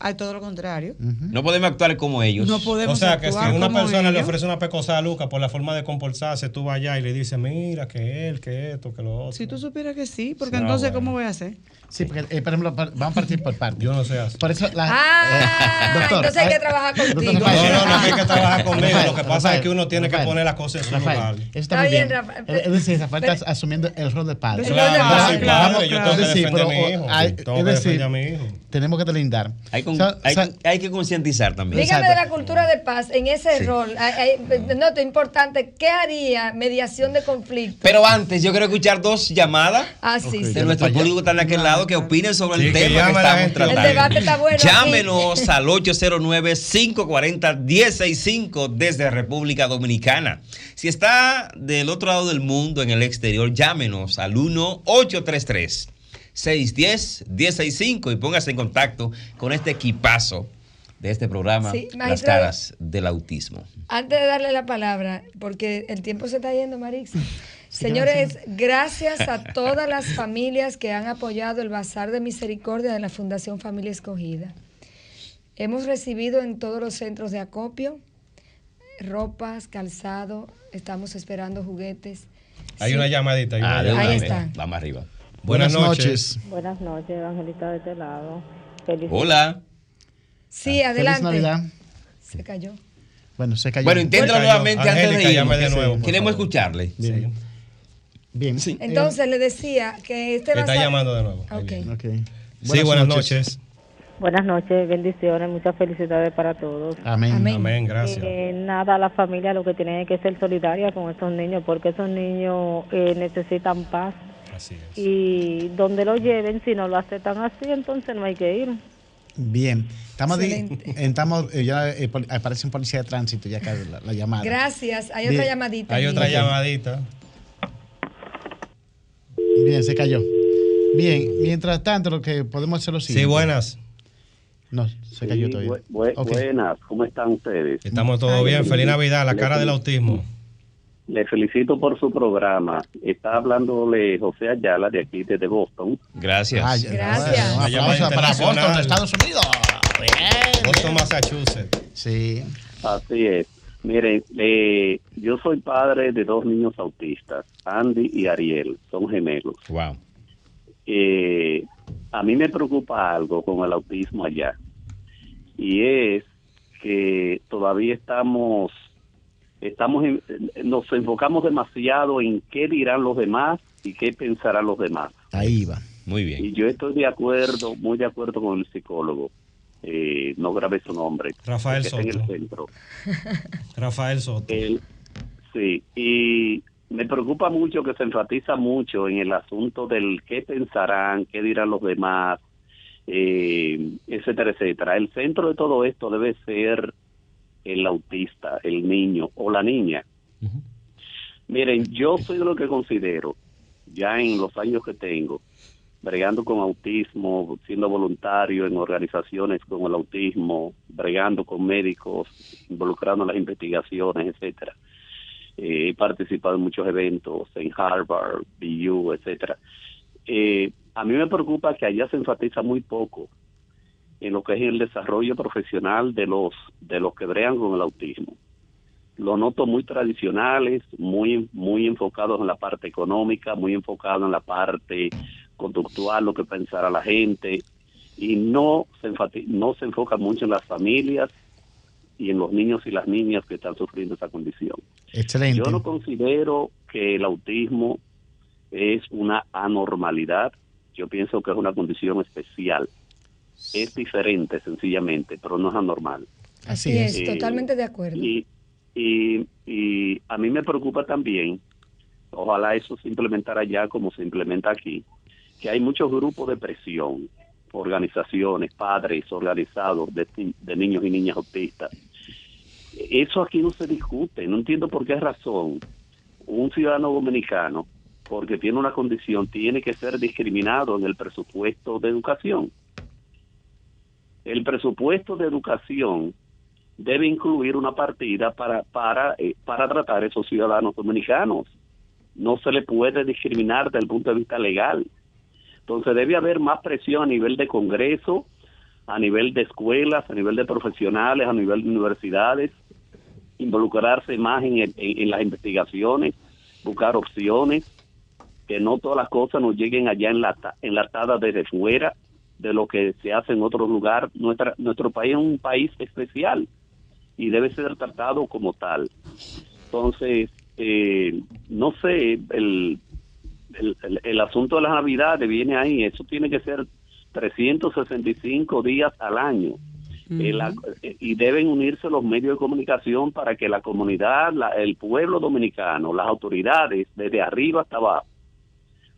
a todo lo contrario. No podemos actuar como ellos. No podemos O sea, que si una persona le ofrece una pecosa a Luca por la forma de comportarse, tú vas allá y le dices, mira, que él, que esto, que lo otro. Si tú supieras que sí, porque entonces, bueno. ¿cómo voy a hacer? Sí, porque, eh, por ejemplo, vamos a partir por partes. Yo no sé hacer. Por eso la, Ah, eh, doctor, entonces hay que trabajar contigo. No, Rafael. no, no hay que trabajar conmigo. Rafael, Lo que pasa Rafael, es que uno tiene que poner las cosas en su Rafael, lugar. Eso está, muy bien. Rafael. Es decir, Rafael Pero- está asumiendo el rol de padre. Claro, rol soy Claro, padre, yo claro. tengo que sí, defender a pero, mi hijo. hay- Tengo es decir, a mi hijo. Tenemos que delindar. Hay, con- hay, que concientizar también. Dígame Exacto. de la cultura de paz en ese rol. Ay, ay, Noto importante. ¿Qué haría mediación de conflicto? Pero antes, yo quiero escuchar dos llamadas Ah, sí, sí. de nuestro público que están de aquel lado que opinen sobre Sí, el que tema que estamos tratando. El debate está bueno. Llámenos al 809-540-1065 desde República Dominicana. Si está del otro lado del mundo, en el exterior, llámenos al 1-833-610-1065 y póngase en contacto con este equipazo de este programa, Sí, Las caras del autismo. Antes de darle la palabra, porque el tiempo se está yendo, Marix. Señores, gracias a [laughs] todas las familias que han apoyado el Bazar de Misericordia de la Fundación Familia Escogida. Hemos recibido en todos los centros de acopio ropas, calzado, estamos esperando juguetes. Hay Sí. una llamadita. hay una Ah, de llamadita. una Ahí vez. está. Vamos arriba. Buenas noches. Buenas noches, Evangelista de este lado. Feliz Hola. Sí, adelante. Feliz Navidad. Se cayó. Bueno, se cayó. Bueno, inténtalo nuevamente antes de irnos. de nuevo, Queremos favor. escucharle. Bien. Bien. Entonces le decía que este Está bazar... llamando de nuevo. Ahí Ok. viene. Ok. Sí, buenas noches. Buenas noches, bendiciones, muchas felicidades para todos. Amén. Amén. Amén, gracias. Eh, nada, la familia lo que tiene que ser solidaria con esos niños, porque esos niños eh, necesitan paz. Así es. Y donde lo lleven, si no lo aceptan así, entonces no hay que ir. Bien. Estamos, di- estamos eh, ya eh, aparece un policía de tránsito ya acá la, la llamada. Gracias. Hay Bien. otra llamadita. Hay aquí. otra llamadita. Bien, se cayó. Bien, mientras tanto lo que podemos hacer lo Sí, siguiente. buenas. No, se cayó Sí, todavía. bu-. Buenas, ¿cómo están ustedes? Estamos todos bien. Feliz Navidad, la cara del autismo. Les felicito por su programa. Está hablándole José Ayala de aquí, desde Boston. Gracias. Gracias. Una aplauso para Boston, internacional. Estados Unidos. Bien. Boston, Massachusetts. Sí. Así es. Miren, eh, yo soy padre de dos niños autistas, Andy y Ariel, son gemelos. Wow. Eh, a mí me preocupa algo con el autismo allá, y es que todavía estamos, estamos en- nos enfocamos demasiado en qué dirán los demás y qué pensarán los demás. Ahí va. Muy bien. Y yo estoy de acuerdo, muy de acuerdo con el psicólogo. Eh, no grabé su nombre. Rafael está en Soto. el centro. [laughs] Rafael Soto. Él- sí, y me preocupa mucho que se enfatiza mucho en el asunto del qué pensarán, qué dirán los demás, eh, etcétera, etcétera. El centro de todo esto debe ser el autista, el niño o la niña. Miren, yo soy de lo que considero, ya en los años que tengo, bregando con autismo, siendo voluntario en organizaciones con el autismo, bregando con médicos, involucrando en las investigaciones, etcétera. Eh, he participado en muchos eventos en Harvard, BU, etcétera. Eh, a mí me preocupa que allá se enfatiza muy poco en lo que es el desarrollo profesional de los de los que bregan con el autismo. Lo noto muy tradicionales, muy muy enfocados en la parte económica, muy enfocados en la parte conductual, lo que pensará la gente y no se no se enfoca mucho en las familias y en los niños y las niñas que están sufriendo esa condición. Excelente. Yo no considero que el autismo es una anormalidad, yo pienso que es una condición especial. Es diferente sencillamente, pero no es anormal. Así es, eh, totalmente de acuerdo. Y, y, y a mí me preocupa también, ojalá eso se implementara ya como se implementa aquí, que hay muchos grupos de presión, organizaciones, padres organizados de, niños y niñas autistas. Eso aquí no se discute, no entiendo por qué razón un ciudadano dominicano porque tiene una condición, tiene que ser discriminado en el presupuesto de educación. El presupuesto de educación debe incluir una partida para, para, eh, para tratar a esos ciudadanos dominicanos. No se le puede discriminar desde el punto de vista legal. Entonces debe haber más presión a nivel de Congreso, a nivel de escuelas, a nivel de profesionales, a nivel de universidades, involucrarse más en, en las investigaciones, buscar opciones que no todas las cosas nos lleguen allá enlatadas desde fuera de lo que se hace en otro lugar. Nuestra, nuestro país es un país especial y debe ser tratado como tal. Entonces, eh, no sé, el, el, el, asunto de las navidades viene ahí, eso tiene que ser 365 días al año. Eh, eh, y deben unirse los medios de comunicación para que la comunidad, el pueblo dominicano, las autoridades, desde arriba hasta abajo,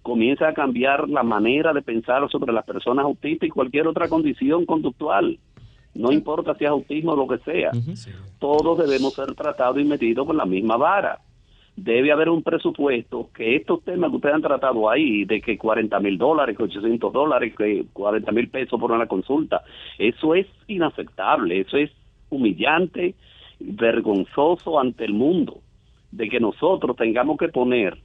comienza a cambiar la manera de pensar sobre las personas autistas y cualquier otra condición conductual. No importa si es autismo o lo que sea. Todos debemos ser tratados y metidos con la misma vara. Debe haber un presupuesto que estos temas que ustedes han tratado ahí, de que 40 mil dólares, que 800 dólares, que 40 mil pesos por una consulta, eso es inaceptable, eso es humillante, vergonzoso ante el mundo, de que nosotros tengamos que poner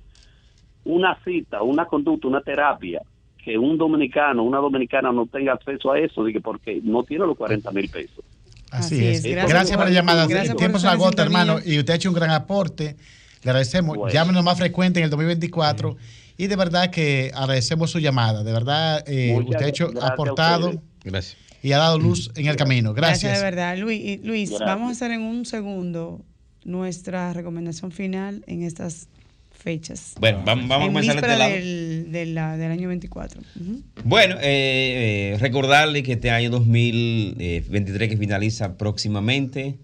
una cita, una conducta, una terapia, que un dominicano, una dominicana no tenga acceso a eso, porque no tiene los 40 mil pesos. Así, es. Gracias, por la llamada. El tiempo se agota, hermano, y usted ha hecho un gran aporte. Le agradecemos. Llámenos más frecuente en el 2024. Y de verdad que agradecemos su llamada. De verdad, eh, usted ha hecho aportado. Gracias. Y ha dado luz en el camino. Gracias. Gracias de verdad. Luis, Luis vamos a hacer en un segundo nuestra recomendación final en estas fechas. Bueno, vamos, vamos a comenzar este lado. Del, del, año 24. Bueno, eh, eh, recordarle que este año 2023 que finaliza próximamente,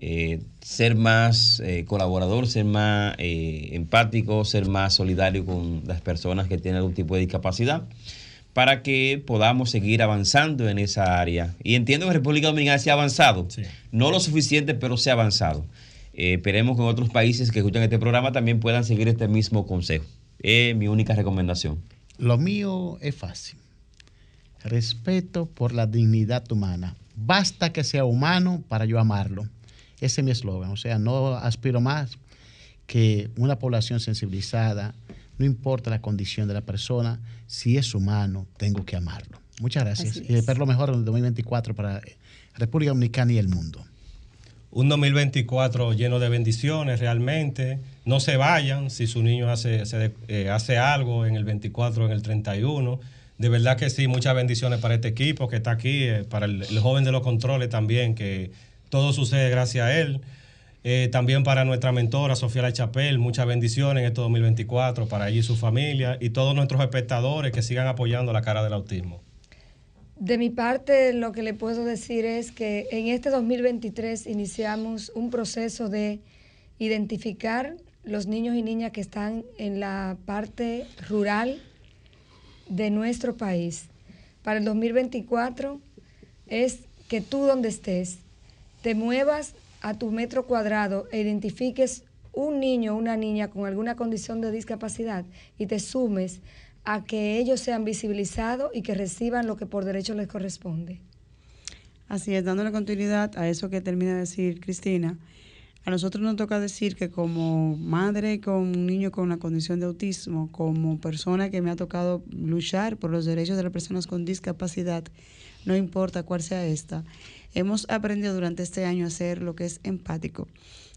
eh, ser más colaborador, ser más empático, ser más solidario con las personas que tienen algún tipo de discapacidad para que podamos seguir avanzando en esa área. Y entiendo que República Dominicana se ha avanzado, no lo suficiente, pero se ha avanzado. Eh, esperemos que otros países que escuchan este programa también puedan seguir este mismo consejo. Es mi única recomendación. Lo mío es fácil. Respeto por la dignidad humana. Basta que sea humano para yo amarlo. Ese es mi eslogan. O sea, no aspiro más que una población sensibilizada, no importa la condición de la persona, si es humano, tengo que amarlo. Muchas gracias. Y espero lo mejor en el 2024 para República Dominicana y el mundo un 2024 lleno de bendiciones realmente. No se vayan si su niño hace, eh, hace algo en el 24, en el 31. De verdad que sí, muchas bendiciones para este equipo que está aquí, eh, para el, joven de los controles también, que todo sucede gracias a él. Eh, también para nuestra mentora Sofía La Chapel, muchas bendiciones en este 2024 para ella y su familia y todos nuestros espectadores que sigan apoyando la cara del autismo. De mi parte, lo que le puedo decir es que en este 2023 iniciamos un proceso de identificar los niños y niñas que están en la parte rural de nuestro país. Para el 2024 es que tú donde estés te muevas a tu metro cuadrado e identifiques un niño o una niña con alguna condición de discapacidad y te sumes a que ellos sean visibilizados y que reciban lo que por derecho les corresponde. Así es, dándole continuidad a eso que termina de decir Cristina, a nosotros nos toca decir que como madre con un niño con una condición de autismo, como persona que me ha tocado luchar por los derechos de las personas con discapacidad, no importa cuál sea esta, hemos aprendido durante este año a ser lo que es empático.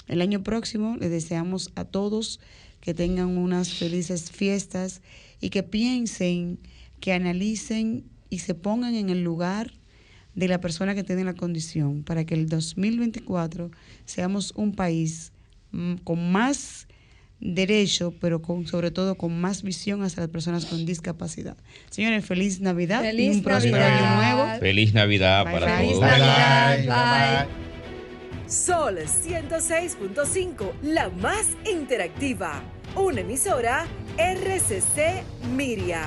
El año próximo le deseamos a todos que tengan unas felices fiestas y que piensen, que analicen y se pongan en el lugar de la persona que tiene la condición para que el 2024 seamos un país mm, con más derecho, pero con, sobre todo con más visión hacia las personas con discapacidad. Señores, feliz Navidad Feliz y un próspero año nuevo. Feliz Navidad Bye, para bye. todos. Navidad, bye. Sol 106.5, la más interactiva. Una emisora RCC Miria.